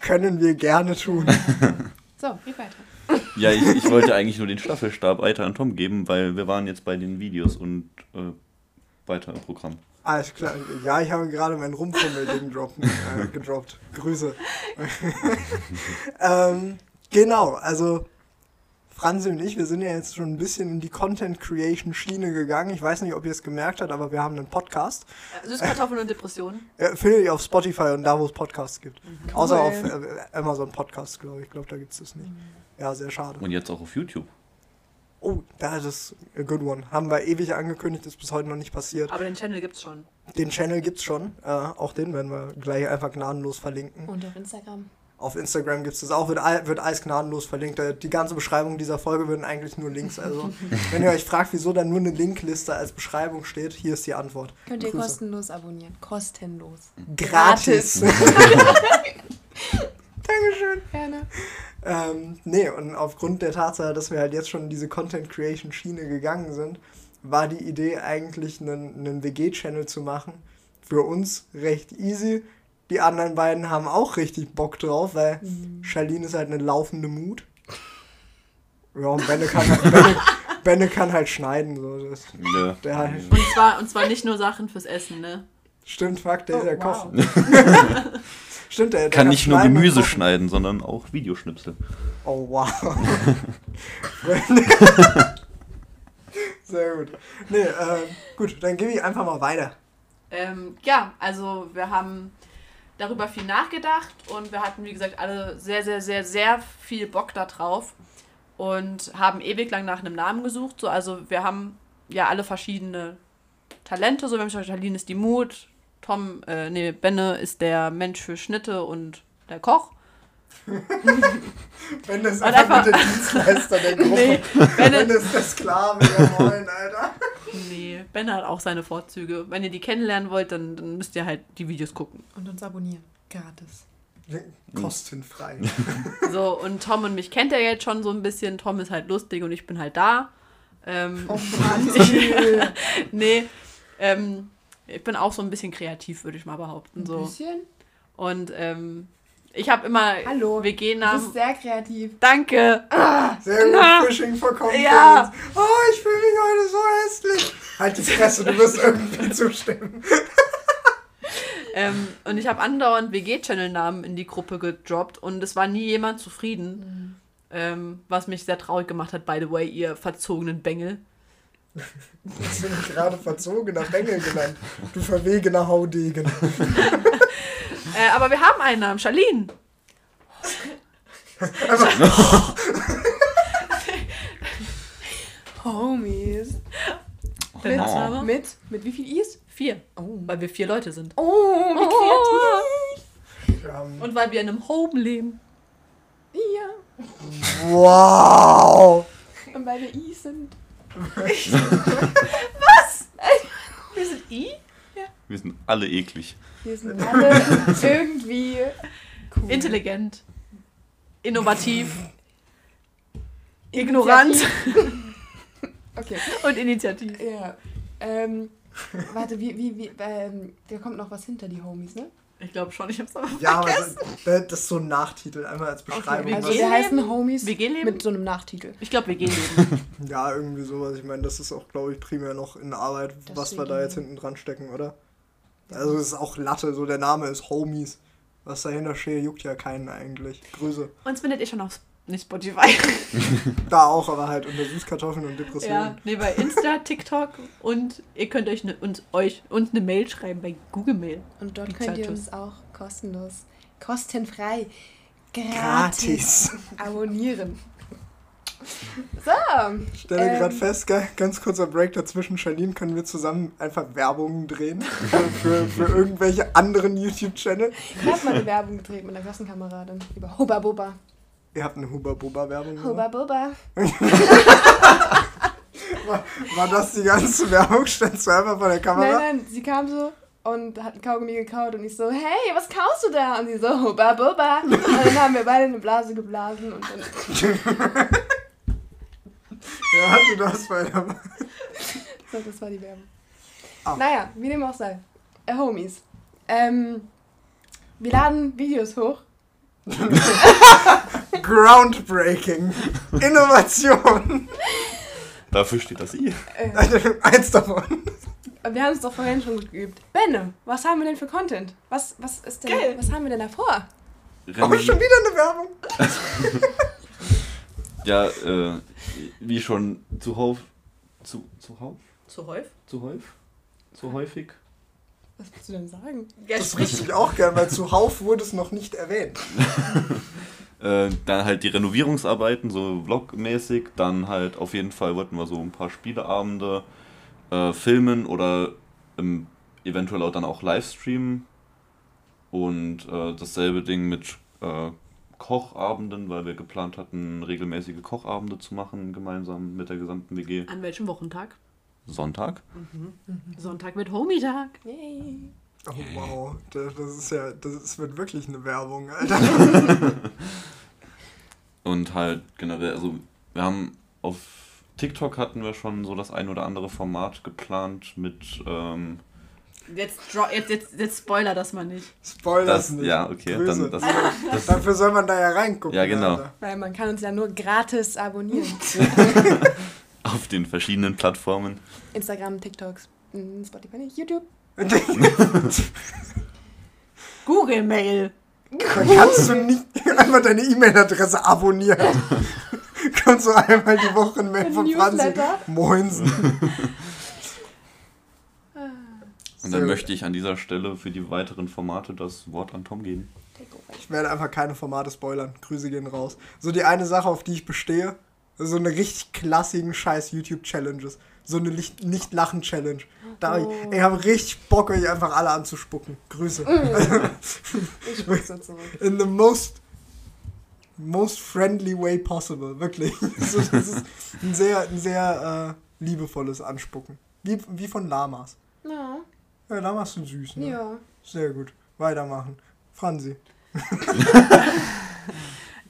können wir gerne tun. *laughs* So, geht weiter. *laughs* Ja, ich, ich wollte eigentlich nur den Staffelstab weiter an Tom geben, weil wir waren jetzt bei den Videos und äh, weiter im Programm. Alles klar. Ja, ich habe gerade mein Rumfummel-Ding äh, gedroppt. Grüße. *laughs* ähm, genau, also Franzi und ich, wir sind ja jetzt schon ein bisschen in die Content-Creation-Schiene gegangen. Ich weiß nicht, ob ihr es gemerkt habt, aber wir haben einen Podcast. Süßkartoffeln und Depressionen. Äh, findet ihr auf Spotify und da, wo es Podcasts gibt. Außer Cool. auf äh, Amazon Podcasts, glaube ich. Ich glaube, da gibt es das nicht. Ja, sehr schade. Und jetzt auch auf YouTube. Oh, das ist a good one. Haben wir ewig angekündigt, ist bis heute noch nicht passiert. Aber den Channel gibt's schon. Den Channel gibt's schon. Äh, auch den werden wir gleich einfach gnadenlos verlinken. Und auf Instagram. Auf Instagram gibt's das auch, wird, wird alles gnadenlos verlinkt. Die ganze Beschreibung dieser Folge würden eigentlich nur Links. Also, *laughs* wenn ihr euch fragt, wieso da nur eine Linkliste als Beschreibung steht, hier ist die Antwort. Könnt ihr Grüße. kostenlos abonnieren. Kostenlos. Gratis. *laughs* Dankeschön. Gerne. Ähm, nee, und aufgrund der Tatsache, dass wir halt jetzt schon in diese Content Creation Schiene gegangen sind, war die Idee eigentlich einen, einen WG-Channel zu machen. Für uns recht easy. Die anderen beiden haben auch richtig Bock drauf, weil Charlene ist halt eine laufende Mut. Ja, und Benne kann halt, Benne, *laughs* Benne kann halt schneiden. So. Das, Ja. der halt, Und zwar, und zwar nicht nur Sachen fürs Essen, ne? stimmt, fuck, der, Oh, der wow. Koch. *laughs* Stimmt, der, der Kann nicht nur Gemüse kochen. schneiden, sondern auch Videoschnipsel. Oh wow. *laughs* Sehr gut. Nee, äh, gut, dann gebe ich einfach mal weiter. Ähm, ja, also wir haben darüber viel nachgedacht und wir hatten, wie gesagt, alle sehr, sehr, sehr, sehr viel Bock da drauf und haben ewig lang nach einem Namen gesucht. So, also wir haben ja alle verschiedene Talente. So, wir haben schon Charlene ist die Mut, Tom, äh, nee, Benne ist der Mensch für Schnitte und der Koch. *laughs* Das Und einfach, einfach- mit der Dienstleister der Gruppe. *laughs* Nee, Wenn Benne, das der Sklave, ja moin, Alter. Nee, Benne hat auch seine Vorzüge. Wenn ihr die kennenlernen wollt, dann, dann müsst ihr halt die Videos gucken. Und uns abonnieren. Gratis. Kostenfrei. *laughs* So, und Tom und mich kennt er jetzt schon so ein bisschen. Tom ist halt lustig und ich bin halt da. Ähm, Oh Mann. *laughs* nee, ähm, ich bin auch so ein bisschen kreativ, würde ich mal behaupten. Ein So. bisschen. Und ähm, ich habe immer Hallo. Du WG-Namen. bist sehr kreativ. Danke. Sehr gut, Na. Fishing for Confidence. Ja. Oh, ich fühle mich heute so hässlich. Halt die Fresse, du wirst irgendwie *laughs* zustimmen. Ähm, und ich habe andauernd WG-Channel-Namen in die Gruppe gedroppt und es war nie jemand zufrieden. Ähm, was mich sehr traurig gemacht hat, by the way, ihr verzogenen Bengel. Hast du mich gerade verzogener Bengel genannt? Du verwegener Haudegen. *laughs* Äh, aber wir haben einen Namen, Charlene. *laughs* Homies. Der Mit, Nachname? mit, mit wie viel Is? Vier. Oh. Weil wir vier Leute sind. Oh, wie kreativ. Wir haben- Und weil wir in einem Home leben. Ja. Wow. Und weil wir Is sind. *laughs* *laughs* Wir sind I? Wir sind alle eklig. Wir sind alle *laughs* irgendwie cool. Intelligent. Innovativ. Ignorant. *laughs* Okay. Und initiativ. Ja. Ähm, warte, wie, wie, wie, ähm, da kommt noch was hinter die Homies, ne? Ich glaube schon, ich hab's aber Ja, aber vergessen. das, das ist so ein Nachtitel, einmal als Beschreibung. wir Also wir heißen Homies Wir gehen leben? mit so einem Nachtitel. Ich glaube, wir gehen leben. *laughs* Ja, irgendwie sowas. Ich meine, das ist auch, glaube ich, primär noch in Arbeit, Das was wir wir da jetzt hinten dran stecken, oder? Also es ist auch Latte, so der Name ist Homies. Was dahinter steht, juckt ja keinen eigentlich. Grüße. Uns findet ihr schon auf nicht Spotify. *laughs* Da auch, aber halt unter Süßkartoffeln und Depressionen. ja, nee, bei Insta, TikTok und ihr könnt euch, ne, uns, euch uns eine Mail schreiben bei Google Mail. Und dort könnt ihr uns auch kostenlos, kostenfrei, gratis, Gratis. abonnieren. So. Ich stelle Ähm. gerade fest, ganz kurzer Break dazwischen. Charlene, können wir zusammen einfach Werbungen drehen für, für, für irgendwelche anderen YouTube-Channel? Ich habe mal eine Werbung gedreht mit einer Klassenkameradin über Huba Buba. Ihr habt eine Huba-Buba-Werbung gemacht? Huba Buba. *laughs* War das die ganze Werbung? Standst du einfach vor der Nein, Kamera? nein, sie kam so und hat ein Kaugummi gekaut und ich so, hey, was kaust du da? Und sie so, hubba bubba. Und dann haben wir beide eine Blase geblasen und dann, *laughs* Ja, hatte das bei der so, das war die Werbung. Ah. Naja, wie dem auch sei. Äh, Homies. Ähm, wir laden Videos hoch. *laughs* Groundbreaking. Innovation. Dafür steht das I. Äh, *laughs* Eins davon. wir haben es doch vorhin schon geübt. Benne, was haben wir denn für Content? Was, was ist denn, Geil. was haben wir denn da vor? Oh, schon wieder eine Werbung. *laughs* Ja, äh, wie schon zu Hauf. Zu, zu Hauf? Zu häufig? Zu häufig? Zu häufig? Was willst du denn sagen? Ja, Das wüsste ich auch gern, weil zuhauf wurde es noch nicht erwähnt. *laughs* Äh, dann halt die Renovierungsarbeiten, so vlogmäßig. Dann halt auf jeden Fall wollten wir so ein paar Spieleabende äh, filmen oder ähm, eventuell auch dann auch Livestreamen. Und äh, dasselbe Ding mit äh, Kochabenden, weil wir geplant hatten, regelmäßige Kochabende zu machen, gemeinsam mit der gesamten WG. An welchem Wochentag? Sonntag. Sonntag mit Homie-Tag. Yay. Oh wow, das das ist ja, das wird wirklich eine Werbung, Alter. *laughs* Und halt generell, also wir haben auf TikTok hatten wir schon so das ein oder andere Format geplant mit ähm, Jetzt, jetzt, jetzt, jetzt spoiler das mal nicht. Spoiler das, nicht. ja okay, dann das, das Dafür soll man da ja reingucken. Ja, genau. Alter. Weil man kann uns ja nur gratis abonnieren. *laughs* auf den verschiedenen Plattformen. Instagram, TikToks, mm, Spotify YouTube. *laughs* Google-Mail. Dann kannst du nicht einmal deine E-Mail-Adresse abonnieren. *laughs* Kommt so einmal die Woche ein Mail von Franzi. Newsletter. Moinsen. Und dann möchte ich an dieser Stelle für die weiteren Formate das Wort an Tom geben. Ich werde einfach keine Formate spoilern. Grüße gehen raus. So die eine Sache, auf die ich bestehe, so eine richtig klassigen scheiß YouTube-Challenges. So eine Licht- Nicht-Lachen-Challenge. Da hab Oh. ich, ich habe richtig Bock, euch einfach alle anzuspucken. Grüße. *laughs* Ich spuck so zurück. In the most most friendly way possible, wirklich. *laughs* so, das ist ein sehr, ein sehr äh, liebevolles Anspucken. Wie, wie von Lamas. Ja, Ja, Lamas sind süß, ne? ja. Sehr gut. Weitermachen. Franzi. *laughs*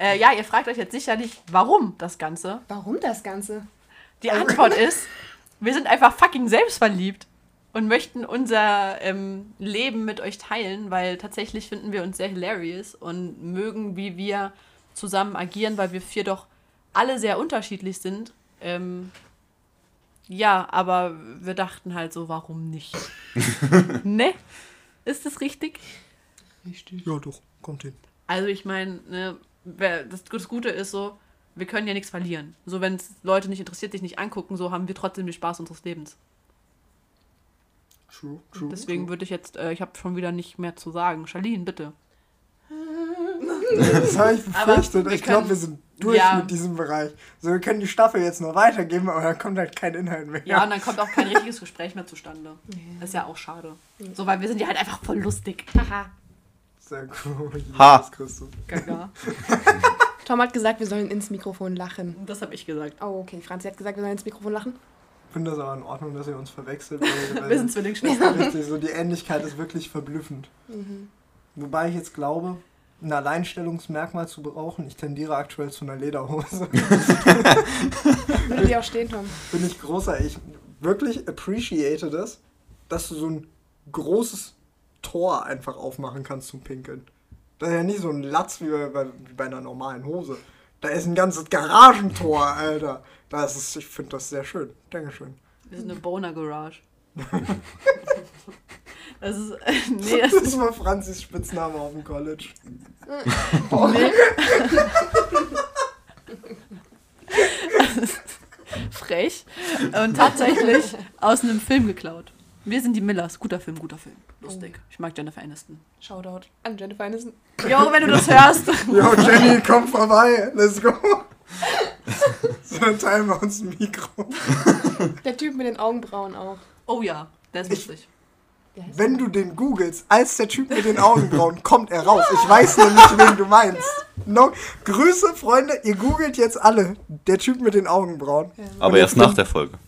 Äh, ja, ihr fragt euch jetzt sicherlich, warum das Ganze. Warum das Ganze? Die Antwort *laughs* ist, wir sind einfach fucking selbstverliebt und möchten unser ähm, Leben mit euch teilen, weil tatsächlich finden wir uns sehr hilarious und mögen, wie wir zusammen agieren, weil wir vier doch alle sehr unterschiedlich sind. Ähm, ja, aber wir dachten halt so, warum nicht? *laughs* ne? Ist das richtig? Richtig. Ja, doch. Kommt hin. Also ich meine, ne, wer- das, das Gute ist so, wir können ja nichts verlieren. So, wenn es Leute nicht interessiert, sich nicht angucken, so haben wir trotzdem den Spaß unseres Lebens. True, true. Deswegen true. würde ich jetzt, äh, ich habe schon wieder nicht mehr zu sagen. Charlene, bitte. *laughs* Das habe ich befürchtet. Ich glaube, wir sind durch Ja. mit diesem Bereich. So, wir können die Staffel jetzt noch weitergeben, aber da kommt halt kein Inhalt mehr. Ja, und dann kommt auch kein richtiges Gespräch mehr zustande. Das ist ja auch schade. So, weil wir sind ja halt einfach voll lustig. Haha. Sehr cool. Ha. Jesus Christus. Gaga. *laughs* Tom hat gesagt, wir sollen ins Mikrofon lachen. Das habe ich gesagt. Oh, okay. Franzi hat gesagt, wir sollen ins Mikrofon lachen. Ich finde das aber in Ordnung, dass ihr uns verwechselt. *laughs* Weil, Wir sind Zwillingsschwestern. Richtig, so die Ähnlichkeit ist wirklich verblüffend. Wobei ich jetzt glaube, ein Alleinstellungsmerkmal zu brauchen, ich tendiere aktuell zu einer Lederhose. *laughs* Würde dir auch stehen, Tom. Bin ich großer. Ich wirklich appreciate das, dass du so ein großes Tor einfach aufmachen kannst zum Pinkeln. Das ist ja nicht so ein Latz wie bei, bei, wie bei einer normalen Hose. Da ist ein ganzes Garagentor, Alter. Das ist, ich finde das sehr schön. Dankeschön. Wir sind eine Boner Garage. *laughs* Das ist. *laughs* Nee, das Das war Franzis Spitzname auf dem College. Nee. *laughs* Frech. Und tatsächlich aus einem Film geklaut. Wir sind die Millers. Guter Film, guter Film. Lustig. Ich mag Jennifer Aniston. Shoutout an Jennifer Aniston. Jo, wenn du das hörst. *laughs* Yo, Jenny, komm vorbei. Let's go. So, dann teilen wir uns ein Mikro. Der Typ mit den Augenbrauen auch. Oh ja, der ist lustig. Heißt Wenn du den googelst, als der Typ mit den Augenbrauen, *laughs* kommt er raus. Ich weiß nämlich, wen du meinst. No. Grüße, Freunde. Ihr googelt jetzt alle. Der Typ mit den Augenbrauen. Aber Und erst nach der Folge.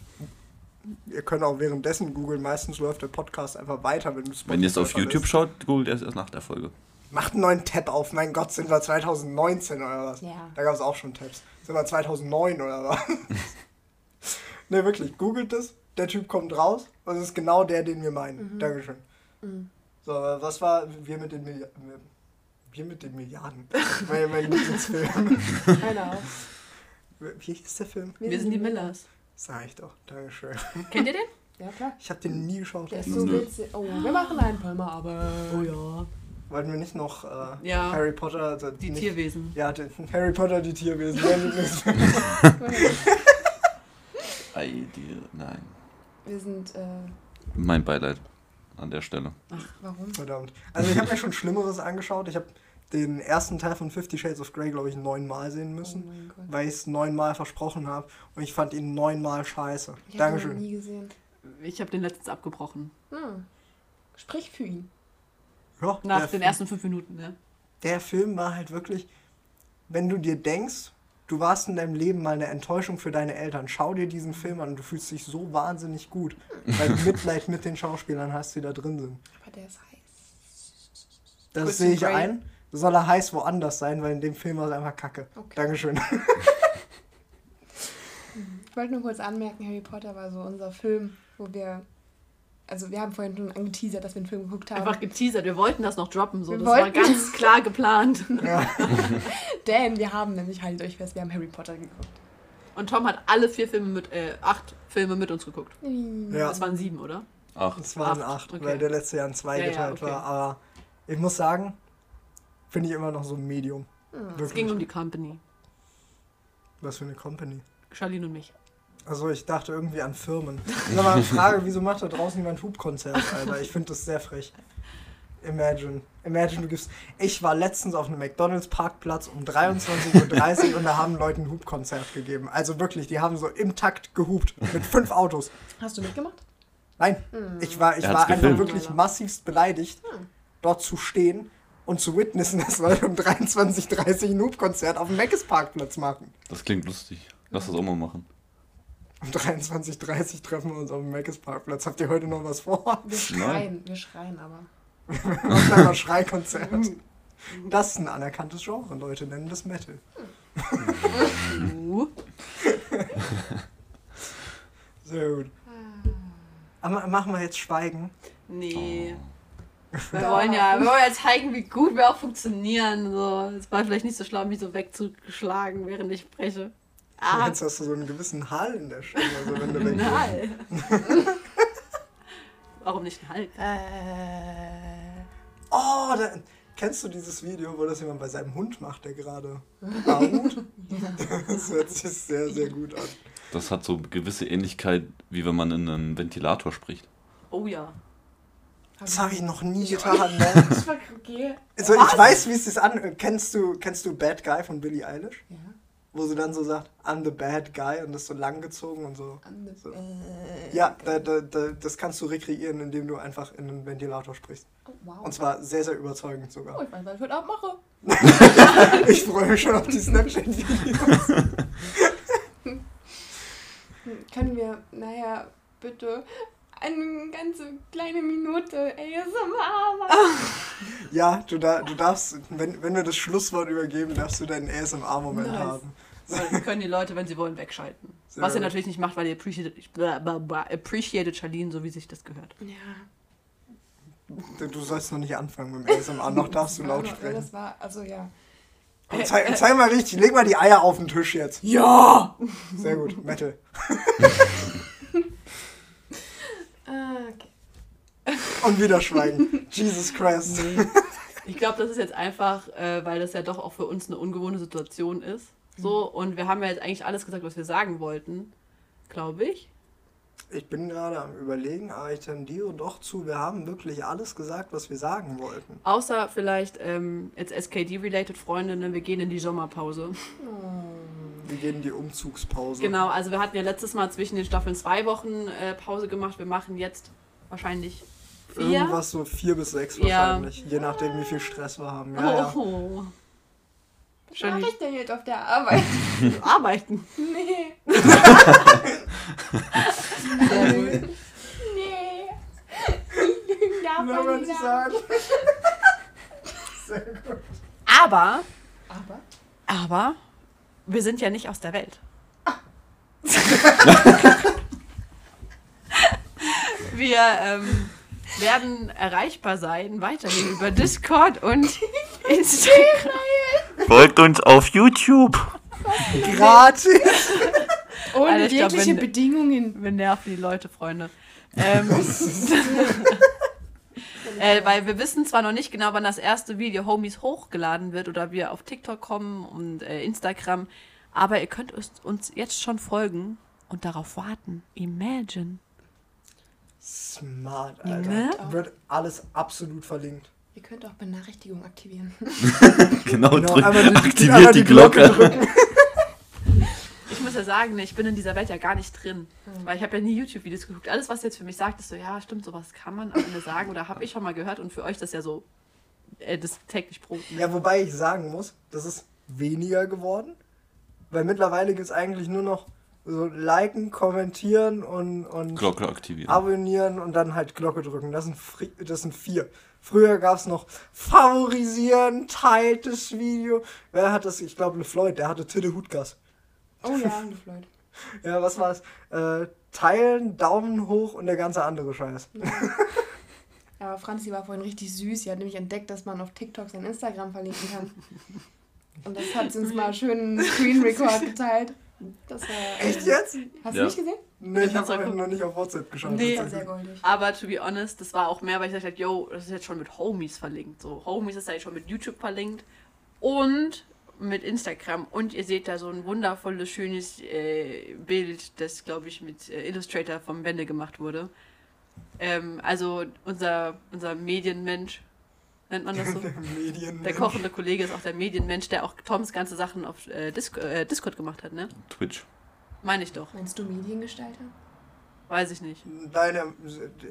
ihr könnt auch währenddessen googeln. Meistens läuft der Podcast einfach weiter, wenn du Wenn ihr es auf YouTube verlässt. schaut, googelt erst erst nach der Folge. Macht einen neuen Tab auf. Mein Gott, sind wir 2019 oder was? Ja. Da gab es auch schon Tabs. Sind wir 2009 oder was? *laughs* ne, wirklich. Googelt es. Der Typ kommt raus und es ist genau der, den wir meinen. Dankeschön. So, äh, was war wir mit den Milliarden? Wir mit den Milliarden. mein, mein Lieblingsfilm. Keiner auch. Wie hieß der Film? Wir sind die Millers. Sag ich doch. Dankeschön. Kennt ihr den? Ja, klar. Ich habe den nie geschaut. Der ist so Nö. witzig. Oh, wir machen ein Palmer, aber. Oh ja. Wollten wir nicht noch äh, Ja. Harry Potter... Also Die nicht, Tierwesen. Ja, den, Harry Potter, die Tierwesen. *laughs* *laughs* *laughs* Dir, nein. Wir sind. Äh, Mein Beileid an der Stelle. warum? Verdammt. Also ich habe mir schon Schlimmeres angeschaut. Ich habe den ersten Teil von Fifty Shades of Grey, glaube ich, neunmal sehen müssen. Oh weil ich es neunmal versprochen habe und ich fand ihn neunmal scheiße. Ich habe ihn noch Dankeschön. nie gesehen. Ich habe den letztens abgebrochen. Hm. Sprich für ihn. Ja, Nach den ersten fünf Minuten, ne? der Film war halt wirklich, wenn du dir denkst, du warst in deinem Leben mal eine Enttäuschung für deine Eltern, schau dir diesen Film an und du fühlst dich so wahnsinnig gut, weil du *laughs* Mitleid mit den Schauspielern hast, die da drin sind. Aber der ist heiß. Das Christian sehe ich Grey. ein. Soll er heiß woanders sein, weil in dem Film war es einfach kacke. Okay. Dankeschön. *laughs* *laughs* Ich wollte nur kurz anmerken, Harry Potter war so unser Film, wo wir. Also wir haben vorhin schon angeteasert, dass wir einen Film geguckt haben. Einfach geteasert. Wir wollten das noch droppen. So. Wir Das war wollten- ganz klar geplant. *laughs* Denn wir haben nämlich, haltet euch fest, wir haben Harry Potter geguckt. Und Tom hat alle vier Filme mit, äh, acht Filme mit uns geguckt. Ja. Das waren sieben, oder? Ach, Es waren Acht, acht, okay. weil der letzte Jahr in zwei Ja, ja, geteilt okay. war. Aber ich muss sagen, finde ich immer noch so ein Medium. Hm. Es ging um die Company. Was für eine Company. Charlene und mich. Also ich dachte irgendwie an Firmen. Nur mal eine Frage, *laughs* wieso macht da draußen jemand Hubkonzert, Alter? Ich finde das sehr frech. Imagine. Imagine, du gibst. Ich war letztens auf einem McDonalds-Parkplatz um 23.30 Uhr und da haben Leute ein Hubkonzert gegeben. Also wirklich, die haben so im Takt gehupt. Mit fünf Autos. Hast du mitgemacht? Nein, Hm. ich war, ich war hat's einfach gefilmt. wirklich massivst beleidigt, dort zu stehen und zu witnessen, *laughs* dass Leute um 23.30 Uhr ein Hubkonzert auf dem Meckes-Parkplatz machen. das klingt lustig. Lass das auch mal machen. Um 23.30 Uhr treffen wir uns auf dem Meckes-Parkplatz. Habt ihr heute noch was vor? Wir schreien, wir schreien aber. Machen einfach Schreikonzert. *laughs* Das ist ein anerkanntes Genre, Leute nennen das Metal. Uh. *laughs* Sehr gut. Aber machen wir jetzt Schweigen. Nee. Wir wollen ja, wir wollen ja zeigen, wie gut wir auch funktionieren. So. Es war vielleicht nicht so schlau, mich so wegzuschlagen, während ich spreche. Ah, Jetzt hast du so einen gewissen Hall in der Stimme, also wenn du ein Hall. *laughs* Warum nicht ein Hall? Äh. Oh, da, kennst du dieses Video, wo das jemand bei seinem Hund macht, der gerade baut? *laughs* Das hört sich sehr, sehr gut an. Das hat so eine gewisse Ähnlichkeit, wie wenn man in einem Ventilator spricht. Oh ja. Das habe ich noch nie getan. Ne? *laughs* Also ich weiß, wie es sich an. Kennst du, kennst du Bad Guy von Billie Eilish? Ja. Wo sie dann so sagt, I'm the bad guy und das so lang gezogen und so. So. Ja, da, da, da, das kannst du rekreieren, indem du einfach in einen Ventilator sprichst. Oh, wow. Und zwar sehr, sehr überzeugend Oh, sogar. ich weiß, was ich heute Abend mache. *laughs* Ich freue mich schon auf die Snapchat-Videos. *laughs* Können wir, naja, bitte eine ganze kleine Minute ASMR machen? *laughs* Ja, du, da, du darfst, wenn, wenn wir das Schlusswort übergeben, darfst du deinen ASMR-Moment Nice. haben. So, dann können die Leute, wenn sie wollen, wegschalten. Sehr Was ihr natürlich nicht macht, weil ihr appreciated, Charlene, so wie sich das gehört. Ja. Du, sollst noch nicht anfangen mit dem ASMR, noch darfst du laut Ja, sprechen. Das war, also ja. Und zeig, zeig mal richtig, leg mal die Eier auf den Tisch jetzt. Ja! Sehr gut, Metal. *laughs* Ah, okay. Und wieder schweigen. *laughs* Jesus Christ. Nee. Ich glaube, das ist jetzt einfach, äh, weil das ja doch auch für uns eine ungewohnte Situation ist. So, und wir haben ja jetzt eigentlich alles gesagt, was wir sagen wollten. Glaube ich. Ich bin gerade am überlegen, aber ich tendiere doch zu, wir haben wirklich alles gesagt, was wir sagen wollten. Außer vielleicht ähm, jetzt SKD-related Freundinnen, wir gehen in die Sommerpause. Wir gehen in die Umzugspause. Genau, also wir hatten ja letztes Mal zwischen den Staffeln zwei Wochen äh, Pause gemacht. Wir machen jetzt wahrscheinlich. Vier? Irgendwas so vier bis sechs ja. je nachdem, wie viel Stress wir haben. Ja, oh. Was mache ich denn jetzt auf der Arbeit? *laughs* Arbeiten? Nee. *laughs* Nee. Ich darf Nein, man nicht sagen. Sehr gut. Aber, aber, aber, wir sind ja nicht aus der Welt. Ah. *laughs* wir ähm, werden erreichbar sein, weiterhin über Discord und Instagram. Folgt uns auf YouTube. Gratis! ohne Alter, ich glaub, jegliche wenn- Bedingungen. Wir nerven die Leute, Freunde. Ähm, *laughs* äh, weil wir wissen zwar noch nicht genau, wann das erste Video Homies hochgeladen wird oder wir auf TikTok kommen und äh, Instagram, aber ihr könnt uns, uns jetzt schon folgen und darauf warten. Imagine. Smart, Alter. Ne? Wird alles absolut verlinkt. Ihr könnt auch Benachrichtigungen aktivieren. *laughs* Genau, Genau, die- aktiviert die die Glocke Glocke. *laughs* Ich muss ja sagen, ich bin in dieser Welt ja gar nicht drin. Weil ich habe ja nie YouTube-Videos geguckt. Alles, was jetzt für mich sagt, ist so, ja, stimmt, sowas kann man am Ende sagen oder habe ich schon mal gehört und für euch das ja so äh, das täglich Brot. Ne? Ja, wobei ich sagen muss, das ist weniger geworden. Weil mittlerweile gibt es eigentlich nur noch so liken, kommentieren und, und Glocke aktivieren. abonnieren und dann halt Glocke drücken. Das sind, das sind vier. Früher gab es noch favorisieren, teilt das Video. Wer hat das? Ich glaube, LeFloid, der hatte Tille Hutgas. Oh ja, *laughs* Floyd. Ja, was war's? Äh, teilen, Daumen hoch und der ganze andere Scheiß. Aber Franzi war vorhin richtig süß. Sie hat nämlich entdeckt, dass man auf TikTok sein Instagram verlinken kann. Und das hat sie uns mal *laughs* schön einen Screen Record *laughs* geteilt. Das war, Echt jetzt? Hast Ja. du nicht gesehen? Nee, ich Ich hab's noch nicht auf WhatsApp geschaut. Nee. Sehr goldig. Aber to be honest, das war auch mehr, weil ich gesagt habe, yo, das ist jetzt schon mit Homies verlinkt. So, Homies ist ja jetzt schon mit YouTube verlinkt und mit Instagram. Und ihr seht da so ein wundervolles, schönes äh, Bild, das, glaube ich, mit äh, Illustrator vom Wende gemacht wurde. Ähm, also unser, unser Medienmensch, nennt man das so? *laughs* Der kochende Kollege ist auch der Medienmensch, der auch Toms ganze Sachen auf äh, Disc äh, Discord gemacht hat, ne? Twitch. Meine ich doch. Meinst du Mediengestalter? Weiß ich nicht. Nein, er,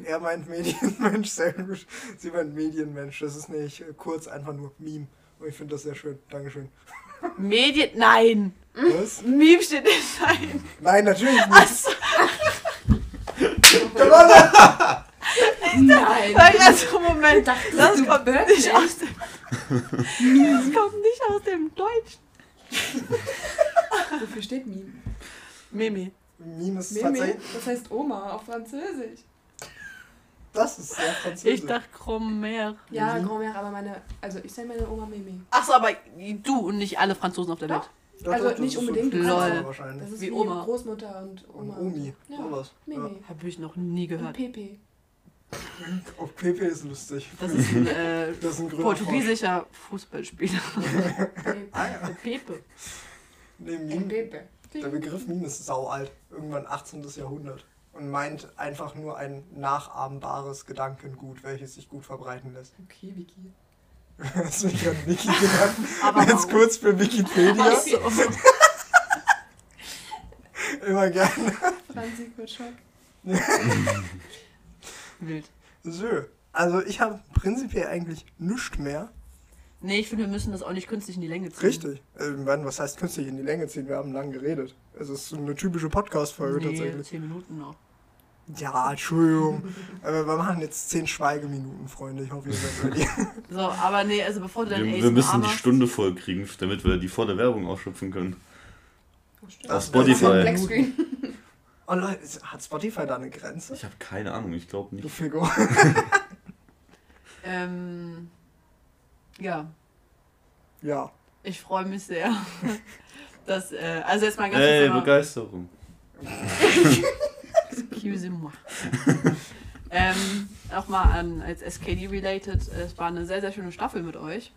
er meint Medienmensch, *laughs* sehr gut. Sie meint Medienmensch. Das ist nicht kurz einfach nur Meme. Und ich finde das sehr schön. Dankeschön. Medien. Nein! Was? Meme steht nicht ein. Nein, natürlich nicht. Achso, Nein! also Moment. Das du kommt wirklich? nicht aus dem. Das kommt nicht aus dem Deutschen. Wofür steht Meme? Mimi. Meme ist Meme? Das heißt Oma auf Französisch. Das ist sehr französisch. Ich dachte Cromer. Ja, Mhm. Grand-Mère, aber meine, also ich nenne meine Oma Mimi. Achso, aber du und nicht alle Franzosen auf der Welt. Doch, also doch, das nicht ist so unbedingt, auch- wahrscheinlich. Das ist Wie wie, Oma. Großmutter und Und Oma. Omi. Ja, Sowas. Mimi. Habe ich noch nie Und gehört. Pepe. Auf PP ist lustig. Das ist ein äh, *laughs* Das ist ein portugiesischer Fußballspieler. Pepe. *laughs* Ah, ja. Der Pepe. Nee, Meme, Pepe. der Begriff Meme ist saualt. Irgendwann 18. Jahrhundert. Und meint einfach nur ein nachahmbares Gedankengut, welches sich gut verbreiten lässt. Okay, Vicky. Hast du mich gerade Wiki genannt? *laughs* Aber Jetzt warum? kurz für Wikipedia. Immer gerne. Franzi kurz Wild. So. Also ich habe prinzipiell eigentlich nichts mehr. Nee, ich finde, wir müssen das auch nicht künstlich in die Länge ziehen. Richtig. Mann, was heißt künstlich in die Länge ziehen? Wir haben lang geredet. Es ist eine typische Podcast-Folge Nee, tatsächlich. zehn Minuten noch. Ja, Entschuldigung. *laughs* Aber wir machen jetzt 10 Schweigeminuten, Freunde. Ich hoffe, ihr seid ready. *laughs* So, aber nee, also bevor du Wir, dein wir müssen die Stunde voll kriegen, damit wir die volle Werbung ausschöpfen können. Auf Spotify. Das ist ein Blackscreen. Oh Leute, hat Spotify da eine Grenze? Ich habe keine Ahnung, ich glaube Du nicht. Figo. *laughs* Ähm, ja, Ja. ich freue mich sehr. *laughs* Dass, äh, also jetzt mal ganz Ey, kurz Begeisterung. *laughs* Excuse-moi. ähm, auch mal an, als SKD-related, es war eine sehr, sehr schöne Staffel mit euch.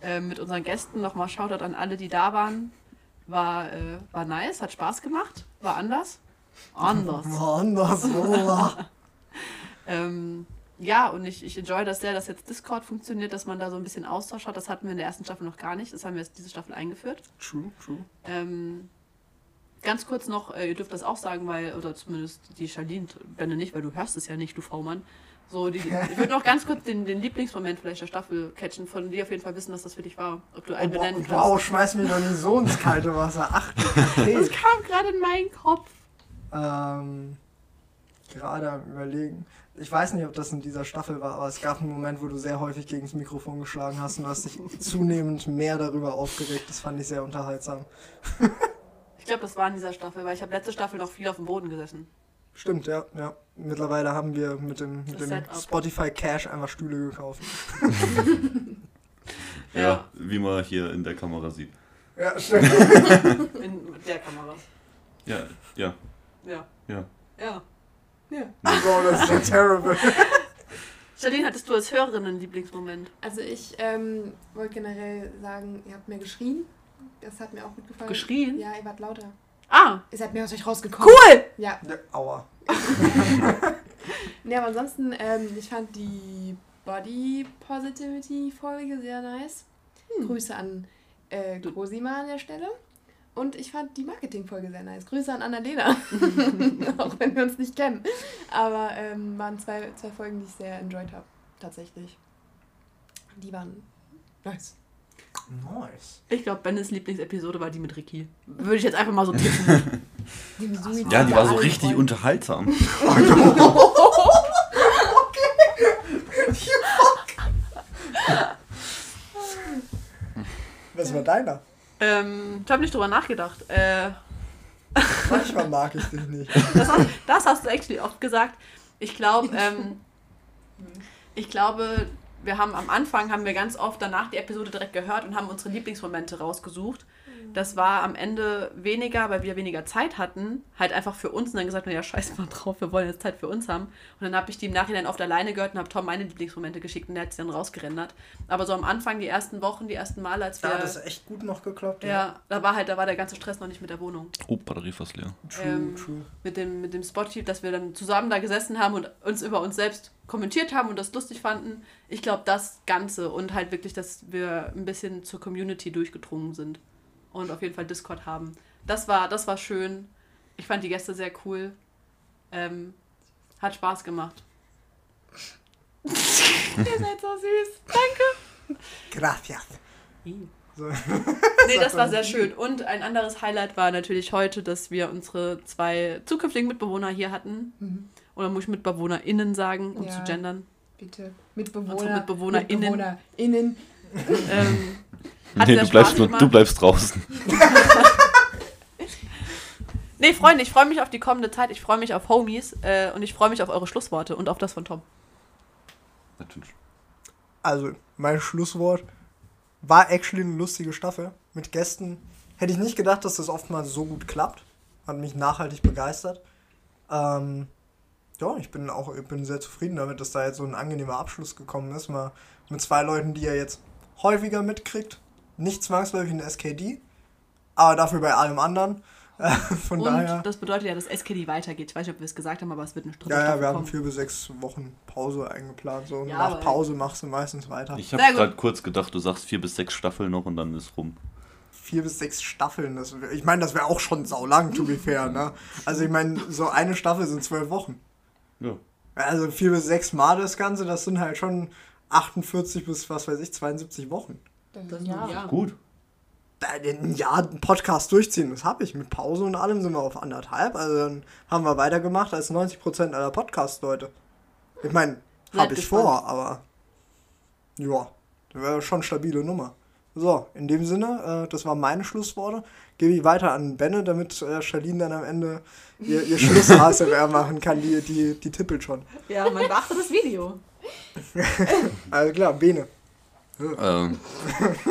Ähm, mit unseren Gästen nochmal Shoutout an alle, die da waren. War, äh, war nice, hat Spaß gemacht, war anders. Anders. Mann, das so. Ähm, ja, und ich, ich enjoy das sehr, dass jetzt Discord funktioniert, dass man da so ein bisschen Austausch hat. Das hatten wir in der ersten Staffel noch gar nicht. Das haben wir jetzt diese Staffel eingeführt. True, true. Ähm, ganz kurz noch, äh, ihr dürft das auch sagen, weil, oder zumindest die Charlene, Benne nicht, weil du hörst es ja nicht, du V-Mann. So, die, *laughs* ich würde noch ganz kurz den, den Lieblingsmoment vielleicht der Staffel catchen, von dir auf jeden Fall wissen, dass das für dich war. Ob du einen Oh, benennen wow, kannst. schmeiß mich doch nicht so ins kalte Wasser. Ach, *laughs* Das okay. kam gerade in meinen Kopf. Ähm, gerade am Überlegen. Ich weiß nicht, ob das in dieser Staffel war, aber es gab einen Moment, wo du sehr häufig gegen das Mikrofon geschlagen hast und du hast dich zunehmend mehr darüber aufgeregt. Das fand ich sehr unterhaltsam. *laughs* Ich glaube, das war in dieser Staffel, weil ich habe letzte Staffel noch viel auf dem Boden gesessen. Stimmt, ja, ja. Mittlerweile haben wir mit dem, mit dem. Spotify Cash einfach Stühle gekauft. *laughs* Ja. Ja. wie man hier in der Kamera sieht. Ja, stimmt. *laughs* In der Kamera. Ja, ja, Ja. ja. Ja. Ja. *laughs* Bro, das ist ja terrible. *laughs* Charlene, hattest du als Hörerin einen Lieblingsmoment? Also ich ähm, wollte generell sagen, ihr habt mir geschrien. Das hat mir auch gut gefallen. Geschrien? Ja, ihr wart lauter. Ah, Ihr seid mir aus euch rausgekommen. cool! Ja. Ja, aua. *laughs* Ne, aber ansonsten, ähm, ich fand die Body Positivity Folge sehr nice. Grüße an äh, Cosima an der Stelle. Und ich fand die Marketing-Folge sehr nice. Grüße an Annalena. *laughs* Auch wenn wir uns nicht kennen. Aber ähm, waren zwei, zwei Folgen, die ich sehr enjoyed habe. Tatsächlich. Die waren nice. Nice. Ich glaube, Bennes Lieblingsepisode war die mit Ricky. Würde ich jetzt einfach mal so tippen. *laughs* Die Ja, die war so richtig Freunde. unterhaltsam. *laughs* Was war deiner? Ähm, ich habe nicht drüber nachgedacht. Äh, *laughs* Manchmal mag ich dich nicht. das, hast, das hast du actually oft gesagt. Ich glaube, ähm, ich glaube, wir haben am Anfang haben wir ganz oft danach die Episode direkt gehört und haben unsere Lieblingsmomente rausgesucht. Das war am Ende weniger, weil wir weniger Zeit hatten, halt einfach für uns und dann gesagt, naja, scheiß mal drauf, wir wollen jetzt Zeit für uns haben. Und dann habe ich die im Nachhinein oft alleine gehört und habe Tom meine Lieblingsmomente geschickt und der hat sie dann rausgerendert. Aber so am Anfang, die ersten Wochen, die ersten Male, als wir... Da hat das echt gut noch geklappt. ja, da war halt, da war der ganze Stress noch nicht mit der Wohnung. Oh, Batterie fast leer. True, ähm, true. mit dem, mit dem Spotty, dass wir dann zusammen da gesessen haben und uns über uns selbst kommentiert haben und das lustig fanden. Ich glaube, das Ganze und halt wirklich, dass wir ein bisschen zur Community durchgedrungen sind und auf jeden Fall Discord haben. Das war, das war schön. Ich fand die Gäste sehr cool. Ähm, hat Spaß gemacht. *laughs* Ihr seid so süß. Danke. Gracias. So. Nee, das war sehr *laughs* schön. Und ein anderes Highlight war natürlich heute, dass wir unsere zwei zukünftigen Mitbewohner hier hatten. Mhm. Oder muss ich MitbewohnerInnen sagen, um Ja. zu gendern? Bitte. Mitbewohner. Unsere MitbewohnerInnen. MitbewohnerInnen. Ähm, *laughs* hat Nee, du bleibst, nur, du bleibst draußen. *laughs* Nee, Freunde, ich freue mich auf die kommende Zeit. Ich freue mich auf Homies äh, und ich freue mich auf eure Schlussworte und auf das von Tom. Natürlich. Also, mein Schlusswort war actually eine lustige Staffel mit Gästen. Hätte ich nicht gedacht, dass das oftmals so gut klappt. Hat mich nachhaltig begeistert. Ähm, ja, ich bin auch ich bin sehr zufrieden damit, dass da jetzt so ein angenehmer Abschluss gekommen ist. Mal mit zwei Leuten, die ihr jetzt häufiger mitkriegt. Nicht zwangsläufig in SKD, aber dafür bei allem anderen. *laughs* Äh, Von und daher. das bedeutet ja, dass SKD weitergeht. Ich weiß nicht, ob wir es gesagt haben, aber es wird eine dritte Ja, ja, wir haben kommen. vier bis sechs Wochen Pause eingeplant. So. Und Ja, nach Pause machst du meistens weiter. Ich habe gerade kurz gedacht, du sagst vier bis sechs Staffeln noch und dann ist rum. vier bis sechs Staffeln. Das wär, ich meine, das wäre auch schon saulang, to be fair, ne? Also ich meine, so eine Staffel sind zwölf Wochen. Ja. Also vier bis sechs Mal das Ganze, das sind halt schon 48 bis, was weiß ich, 72 Wochen. Das Das ja. Jahr. Gut. Ein Jahr einen Podcast durchziehen, das habe ich. Mit Pause und allem sind wir auf anderthalb. Also dann haben wir weitergemacht als 90% aller Podcast-Leute. Ich meine, habe ich gespannt. vor, aber ja, das wäre schon eine stabile Nummer. So, in dem Sinne, äh, das waren meine Schlussworte. Gebe ich weiter an Benne, damit äh, Charlene dann am Ende ihr, ihr Schluss-ASMR *laughs* machen kann. Die, die, die tippelt schon. Ja, man beachtet das Video. *laughs* Also klar, Bene. Ähm,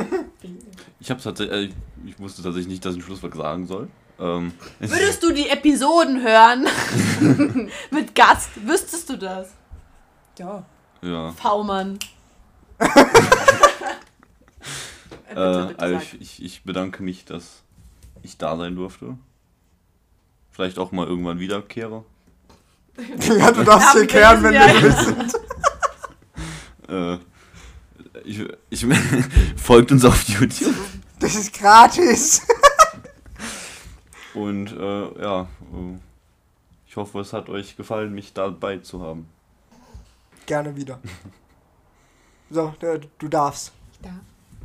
*laughs* ich habe tatsächlich, äh, ich wusste tatsächlich nicht, dass ich ein Schlusswort sagen soll. Ähm, es- *laughs* Würdest du die Episoden hören *laughs* mit Gast, wüsstest du das? Ja. ja. V-Mann. Äh, also ich, ich, ich bedanke mich, dass ich da sein durfte. Vielleicht auch mal irgendwann wiederkehre. ja, du darfst hier kehren, wenn ja. willst. Äh, ich, ich, *laughs* folgt uns auf YouTube. Das ist gratis. *laughs* Und äh, ja, äh, ich hoffe, es hat euch gefallen, mich dabei zu haben. Gerne wieder. So, äh, du darfst. Ich darf.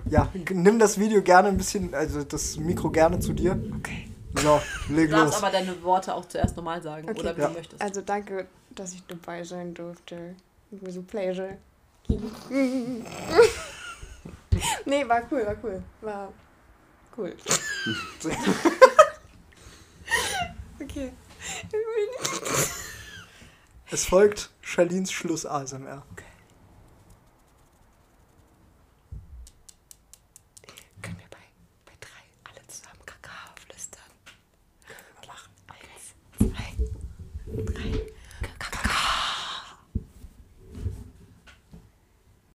Ja, nimm das Video gerne ein bisschen, also das Mikro gerne zu dir. Okay. So, leg du darfst aber deine Worte auch zuerst normal sagen, okay. oder wie ja. du möchtest. Also danke, dass ich dabei sein durfte. It was a pleasure. *laughs* nee, war cool, war cool. War cool. *laughs* okay. Es folgt Charlins Schluss ASMR.